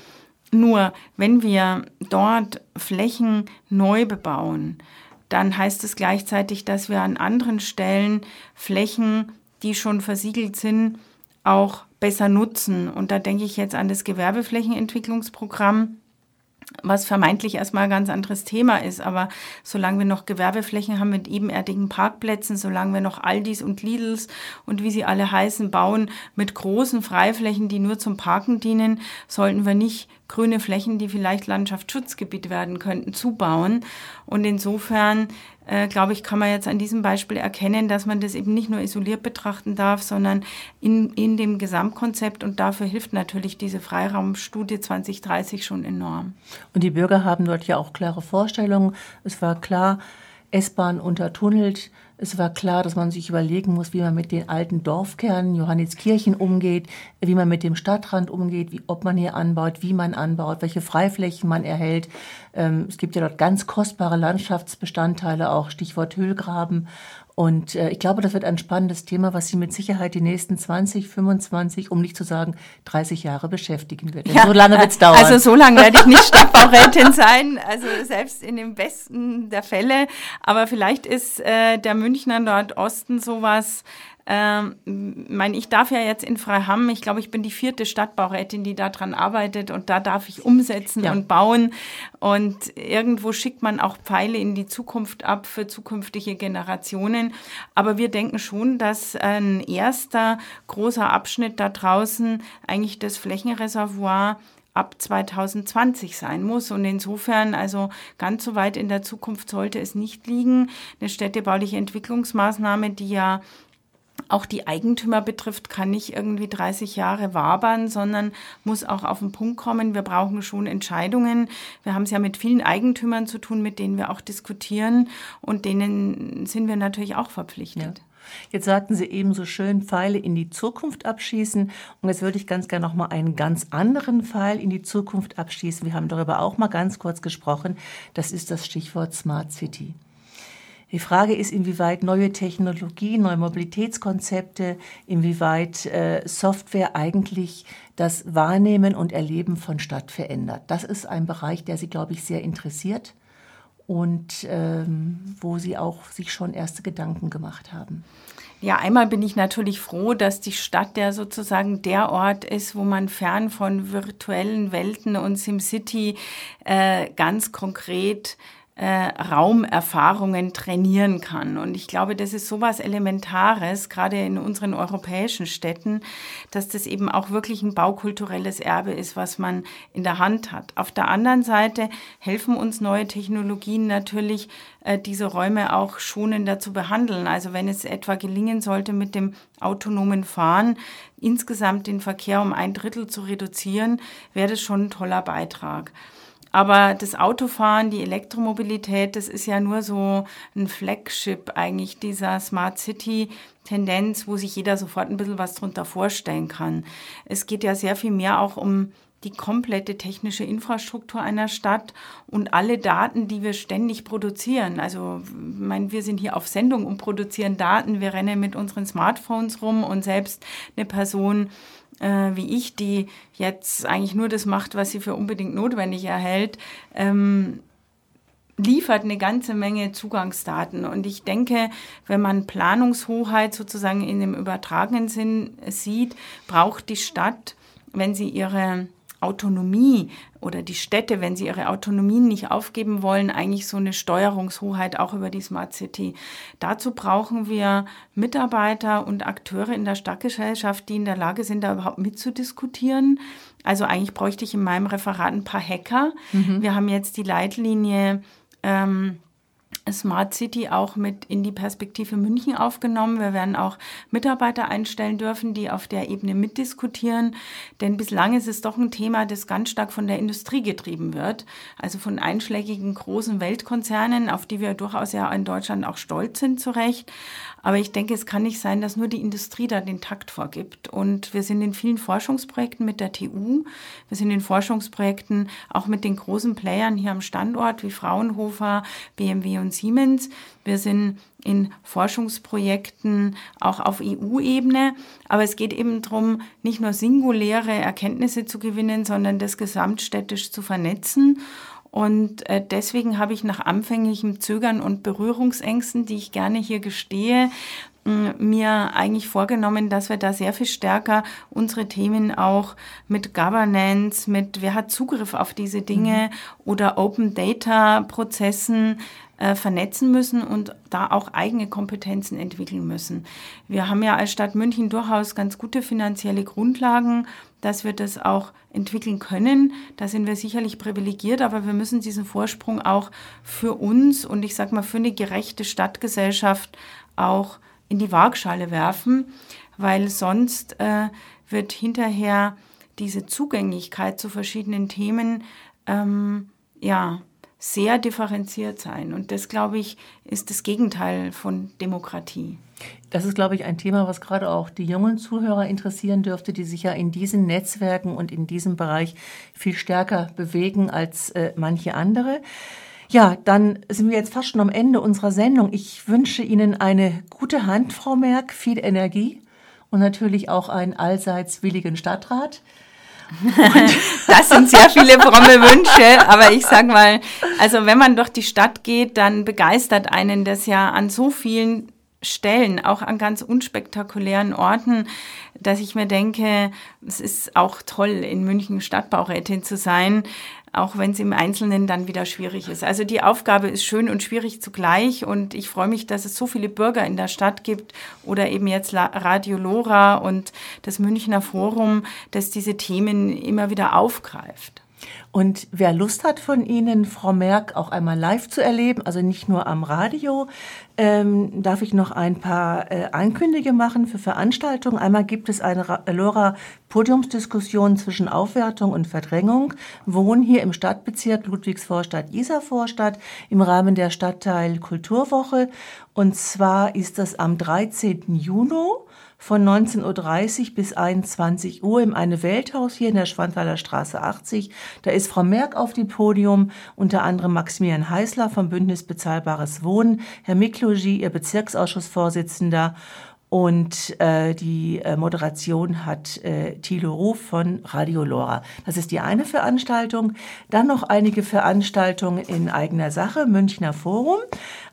Nur wenn wir dort Flächen neu bebauen, dann heißt es gleichzeitig, dass wir an anderen Stellen Flächen, die schon versiegelt sind, auch besser nutzen. Und da denke ich jetzt an das Gewerbeflächenentwicklungsprogramm, was vermeintlich erstmal ein ganz anderes Thema ist. Aber solange wir noch Gewerbeflächen haben mit ebenerdigen Parkplätzen, solange wir noch Aldis und Lidls und wie sie alle heißen, bauen mit großen Freiflächen, die nur zum Parken dienen, sollten wir nicht grüne Flächen, die vielleicht Landschaftsschutzgebiet werden könnten, zubauen. Und insofern, äh, glaube ich, kann man jetzt an diesem Beispiel erkennen, dass man das eben nicht nur isoliert betrachten darf, sondern in, in dem Gesamtkonzept. Und dafür hilft natürlich diese Freiraumstudie 2030 schon enorm. Und die Bürger haben dort ja auch klare Vorstellungen. Es war klar, S-Bahn untertunnelt, es war klar, dass man sich überlegen muss, wie man mit den alten Dorfkernen, Johanneskirchen umgeht, wie man mit dem Stadtrand umgeht, wie, ob man hier anbaut, wie man anbaut, welche Freiflächen man erhält. Ähm, es gibt ja dort ganz kostbare Landschaftsbestandteile, auch Stichwort Höhlgraben. Und äh, ich glaube, das wird ein spannendes Thema, was Sie mit Sicherheit die nächsten 20, 25, um nicht zu sagen 30 Jahre beschäftigen wird. Ja. So lange wird es dauern. Also so lange werde ich nicht Stadtbaurätin sein, also selbst in dem besten der Fälle. Aber vielleicht ist äh, der Münchner Nordosten sowas, ähm, mein, ich darf ja jetzt in Freiham, ich glaube, ich bin die vierte Stadtbaurätin, die daran arbeitet und da darf ich umsetzen ja. und bauen. Und irgendwo schickt man auch Pfeile in die Zukunft ab für zukünftige Generationen. Aber wir denken schon, dass ein erster großer Abschnitt da draußen eigentlich das Flächenreservoir ab 2020 sein muss. Und insofern, also ganz so weit in der Zukunft sollte es nicht liegen. Eine städtebauliche Entwicklungsmaßnahme, die ja auch die Eigentümer betrifft, kann nicht irgendwie 30 Jahre wabern, sondern muss auch auf den Punkt kommen. Wir brauchen schon Entscheidungen. Wir haben es ja mit vielen Eigentümern zu tun, mit denen wir auch diskutieren und denen sind wir natürlich auch verpflichtet. Ja. Jetzt sagten Sie eben so schön, Pfeile in die Zukunft abschießen. Und jetzt würde ich ganz gerne noch mal einen ganz anderen Pfeil in die Zukunft abschießen. Wir haben darüber auch mal ganz kurz gesprochen. Das ist das Stichwort Smart City. Die Frage ist, inwieweit neue Technologien, neue Mobilitätskonzepte, inwieweit äh, Software eigentlich das Wahrnehmen und Erleben von Stadt verändert. Das ist ein Bereich, der Sie, glaube ich, sehr interessiert und ähm, wo Sie auch sich schon erste Gedanken gemacht haben. Ja, einmal bin ich natürlich froh, dass die Stadt ja sozusagen der Ort ist, wo man fern von virtuellen Welten und SimCity äh, ganz konkret äh, Raumerfahrungen trainieren kann. Und ich glaube, das ist sowas Elementares, gerade in unseren europäischen Städten, dass das eben auch wirklich ein baukulturelles Erbe ist, was man in der Hand hat. Auf der anderen Seite helfen uns neue Technologien natürlich, äh, diese Räume auch schonender zu behandeln. Also wenn es etwa gelingen sollte, mit dem autonomen Fahren insgesamt den Verkehr um ein Drittel zu reduzieren, wäre das schon ein toller Beitrag. Aber das Autofahren, die Elektromobilität, das ist ja nur so ein Flagship eigentlich dieser Smart City Tendenz, wo sich jeder sofort ein bisschen was drunter vorstellen kann. Es geht ja sehr viel mehr auch um die komplette technische Infrastruktur einer Stadt und alle Daten, die wir ständig produzieren. Also, ich meine, wir sind hier auf Sendung und produzieren Daten. Wir rennen mit unseren Smartphones rum und selbst eine Person äh, wie ich, die jetzt eigentlich nur das macht, was sie für unbedingt notwendig erhält, ähm, liefert eine ganze Menge Zugangsdaten. Und ich denke, wenn man Planungshoheit sozusagen in dem übertragenen Sinn sieht, braucht die Stadt, wenn sie ihre Autonomie oder die Städte, wenn sie ihre Autonomien nicht aufgeben wollen, eigentlich so eine Steuerungshoheit auch über die Smart City. Dazu brauchen wir Mitarbeiter und Akteure in der Stadtgesellschaft, die in der Lage sind, da überhaupt mitzudiskutieren. Also eigentlich bräuchte ich in meinem Referat ein paar Hacker. Mhm. Wir haben jetzt die Leitlinie ähm, Smart City auch mit in die Perspektive München aufgenommen. Wir werden auch Mitarbeiter einstellen dürfen, die auf der Ebene mitdiskutieren. Denn bislang ist es doch ein Thema, das ganz stark von der Industrie getrieben wird. Also von einschlägigen großen Weltkonzernen, auf die wir durchaus ja in Deutschland auch stolz sind, zu Recht. Aber ich denke, es kann nicht sein, dass nur die Industrie da den Takt vorgibt. Und wir sind in vielen Forschungsprojekten mit der TU, wir sind in Forschungsprojekten auch mit den großen Playern hier am Standort wie Fraunhofer, BMW und Siemens. Wir sind in Forschungsprojekten auch auf EU-Ebene. Aber es geht eben darum, nicht nur singuläre Erkenntnisse zu gewinnen, sondern das gesamtstädtisch zu vernetzen. Und äh, deswegen habe ich nach anfänglichem Zögern und Berührungsängsten, die ich gerne hier gestehe, mir eigentlich vorgenommen, dass wir da sehr viel stärker unsere Themen auch mit Governance, mit wer hat Zugriff auf diese Dinge mhm. oder Open Data Prozessen äh, vernetzen müssen und da auch eigene Kompetenzen entwickeln müssen. Wir haben ja als Stadt München durchaus ganz gute finanzielle Grundlagen, dass wir das auch entwickeln können. Da sind wir sicherlich privilegiert, aber wir müssen diesen Vorsprung auch für uns und ich sage mal für eine gerechte Stadtgesellschaft auch in die Waagschale werfen, weil sonst äh, wird hinterher diese Zugänglichkeit zu verschiedenen Themen ähm, ja sehr differenziert sein. Und das, glaube ich, ist das Gegenteil von Demokratie. Das ist, glaube ich, ein Thema, was gerade auch die jungen Zuhörer interessieren dürfte, die sich ja in diesen Netzwerken und in diesem Bereich viel stärker bewegen als äh, manche andere. Ja, dann sind wir jetzt fast schon am Ende unserer Sendung. Ich wünsche Ihnen eine gute Hand, Frau Merck, viel Energie und natürlich auch einen allseits willigen Stadtrat. Das sind sehr viele fromme Wünsche, aber ich sag mal, also wenn man durch die Stadt geht, dann begeistert einen das ja an so vielen Stellen, auch an ganz unspektakulären Orten, dass ich mir denke, es ist auch toll, in München Stadtbaurätin zu sein. Auch wenn es im Einzelnen dann wieder schwierig ist. Also die Aufgabe ist schön und schwierig zugleich und ich freue mich, dass es so viele Bürger in der Stadt gibt oder eben jetzt Radio Lora und das Münchner Forum, das diese Themen immer wieder aufgreift. Und wer Lust hat von Ihnen, Frau Merck, auch einmal live zu erleben, also nicht nur am Radio, ähm, darf ich noch ein paar äh, Einkündige machen für Veranstaltungen. Einmal gibt es eine LoRa Podiumsdiskussion zwischen Aufwertung und Verdrängung. Wohnen hier im Stadtbezirk Ludwigsvorstadt-Isarvorstadt im Rahmen der Stadtteil Kulturwoche. Und zwar ist das am 13. Juni von 19.30 Uhr bis 21 Uhr im Eine Welthaus hier in der Schwanthaler Straße 80. Da ist Frau Merck auf dem Podium, unter anderem Maximilian Heißler vom Bündnis Bezahlbares Wohnen, Herr Miklogi, Ihr Bezirksausschussvorsitzender und äh, die äh, Moderation hat äh, Thilo Ruf von Radio Lora. Das ist die eine Veranstaltung. Dann noch einige Veranstaltungen in eigener Sache. Münchner Forum.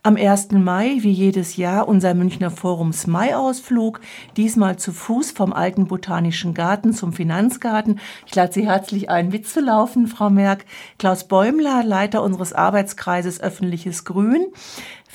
Am 1. Mai, wie jedes Jahr, unser Münchner Forums Mai-Ausflug. Diesmal zu Fuß vom alten Botanischen Garten zum Finanzgarten. Ich lade Sie herzlich ein, mitzulaufen, Frau Merck. Klaus Bäumler, Leiter unseres Arbeitskreises Öffentliches Grün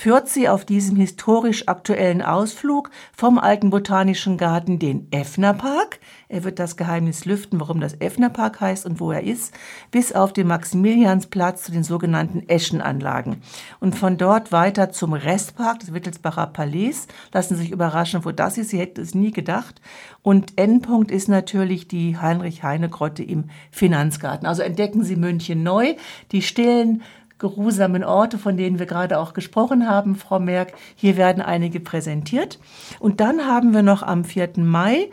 führt sie auf diesem historisch aktuellen Ausflug vom alten Botanischen Garten den Effner Park. Er wird das Geheimnis lüften, warum das Effner Park heißt und wo er ist, bis auf den Maximiliansplatz zu den sogenannten Eschenanlagen. Und von dort weiter zum Restpark des Wittelsbacher Palais. Lassen Sie sich überraschen, wo das ist. Sie hätten es nie gedacht. Und Endpunkt ist natürlich die Heinrich-Heine-Grotte im Finanzgarten. Also entdecken Sie München neu. Die stillen geruhsamen Orte, von denen wir gerade auch gesprochen haben, Frau Merck. Hier werden einige präsentiert. Und dann haben wir noch am 4. Mai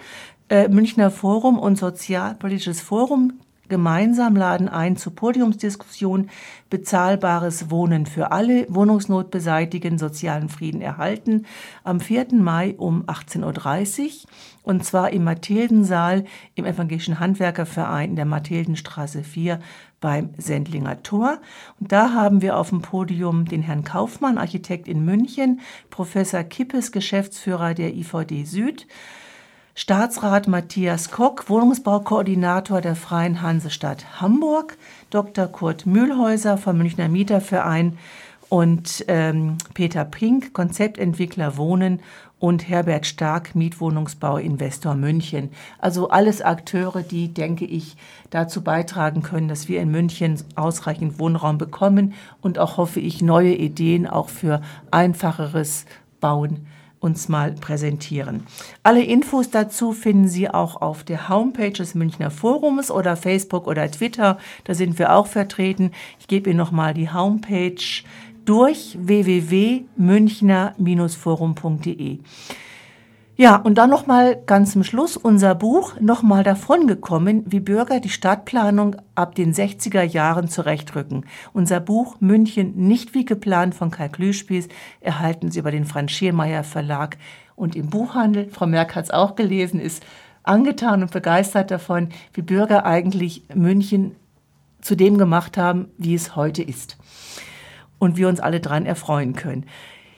äh, Münchner Forum und Sozialpolitisches Forum gemeinsam laden ein zur Podiumsdiskussion bezahlbares Wohnen für alle, Wohnungsnot beseitigen, sozialen Frieden erhalten am 4. Mai um 18.30 Uhr und zwar im Mathildensaal im Evangelischen Handwerkerverein in der Mathildenstraße 4 beim Sendlinger Tor. Und da haben wir auf dem Podium den Herrn Kaufmann, Architekt in München, Professor Kippes, Geschäftsführer der IVD Süd, Staatsrat Matthias Kock, Wohnungsbaukoordinator der Freien Hansestadt Hamburg, Dr. Kurt Mühlhäuser vom Münchner Mieterverein und ähm, Peter Pink, Konzeptentwickler Wohnen und Herbert Stark, Mietwohnungsbau Investor München. Also alles Akteure, die, denke ich, dazu beitragen können, dass wir in München ausreichend Wohnraum bekommen und auch hoffe ich neue Ideen auch für einfacheres Bauen uns mal präsentieren. Alle Infos dazu finden Sie auch auf der Homepage des Münchner Forums oder Facebook oder Twitter. Da sind wir auch vertreten. Ich gebe Ihnen nochmal die Homepage durch www.münchner-forum.de. Ja, und dann nochmal ganz zum Schluss unser Buch nochmal davon gekommen, wie Bürger die Stadtplanung ab den 60er Jahren zurechtrücken. Unser Buch München nicht wie geplant von Karl Glühspieß erhalten Sie über den Franz Schiermeier Verlag und im Buchhandel. Frau Merck hat es auch gelesen, ist angetan und begeistert davon, wie Bürger eigentlich München zu dem gemacht haben, wie es heute ist und wir uns alle dran erfreuen können.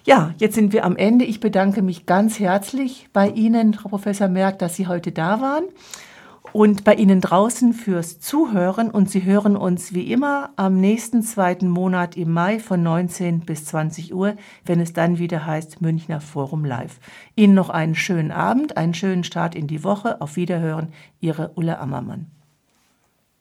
Ja, jetzt sind wir am Ende. Ich bedanke mich ganz herzlich bei Ihnen, Frau Professor Merck, dass Sie heute da waren und bei Ihnen draußen fürs Zuhören. Und Sie hören uns wie immer am nächsten zweiten Monat im Mai von 19 bis 20 Uhr, wenn es dann wieder heißt Münchner Forum Live. Ihnen noch einen schönen Abend, einen schönen Start in die Woche. Auf Wiederhören, Ihre Ulla Ammermann.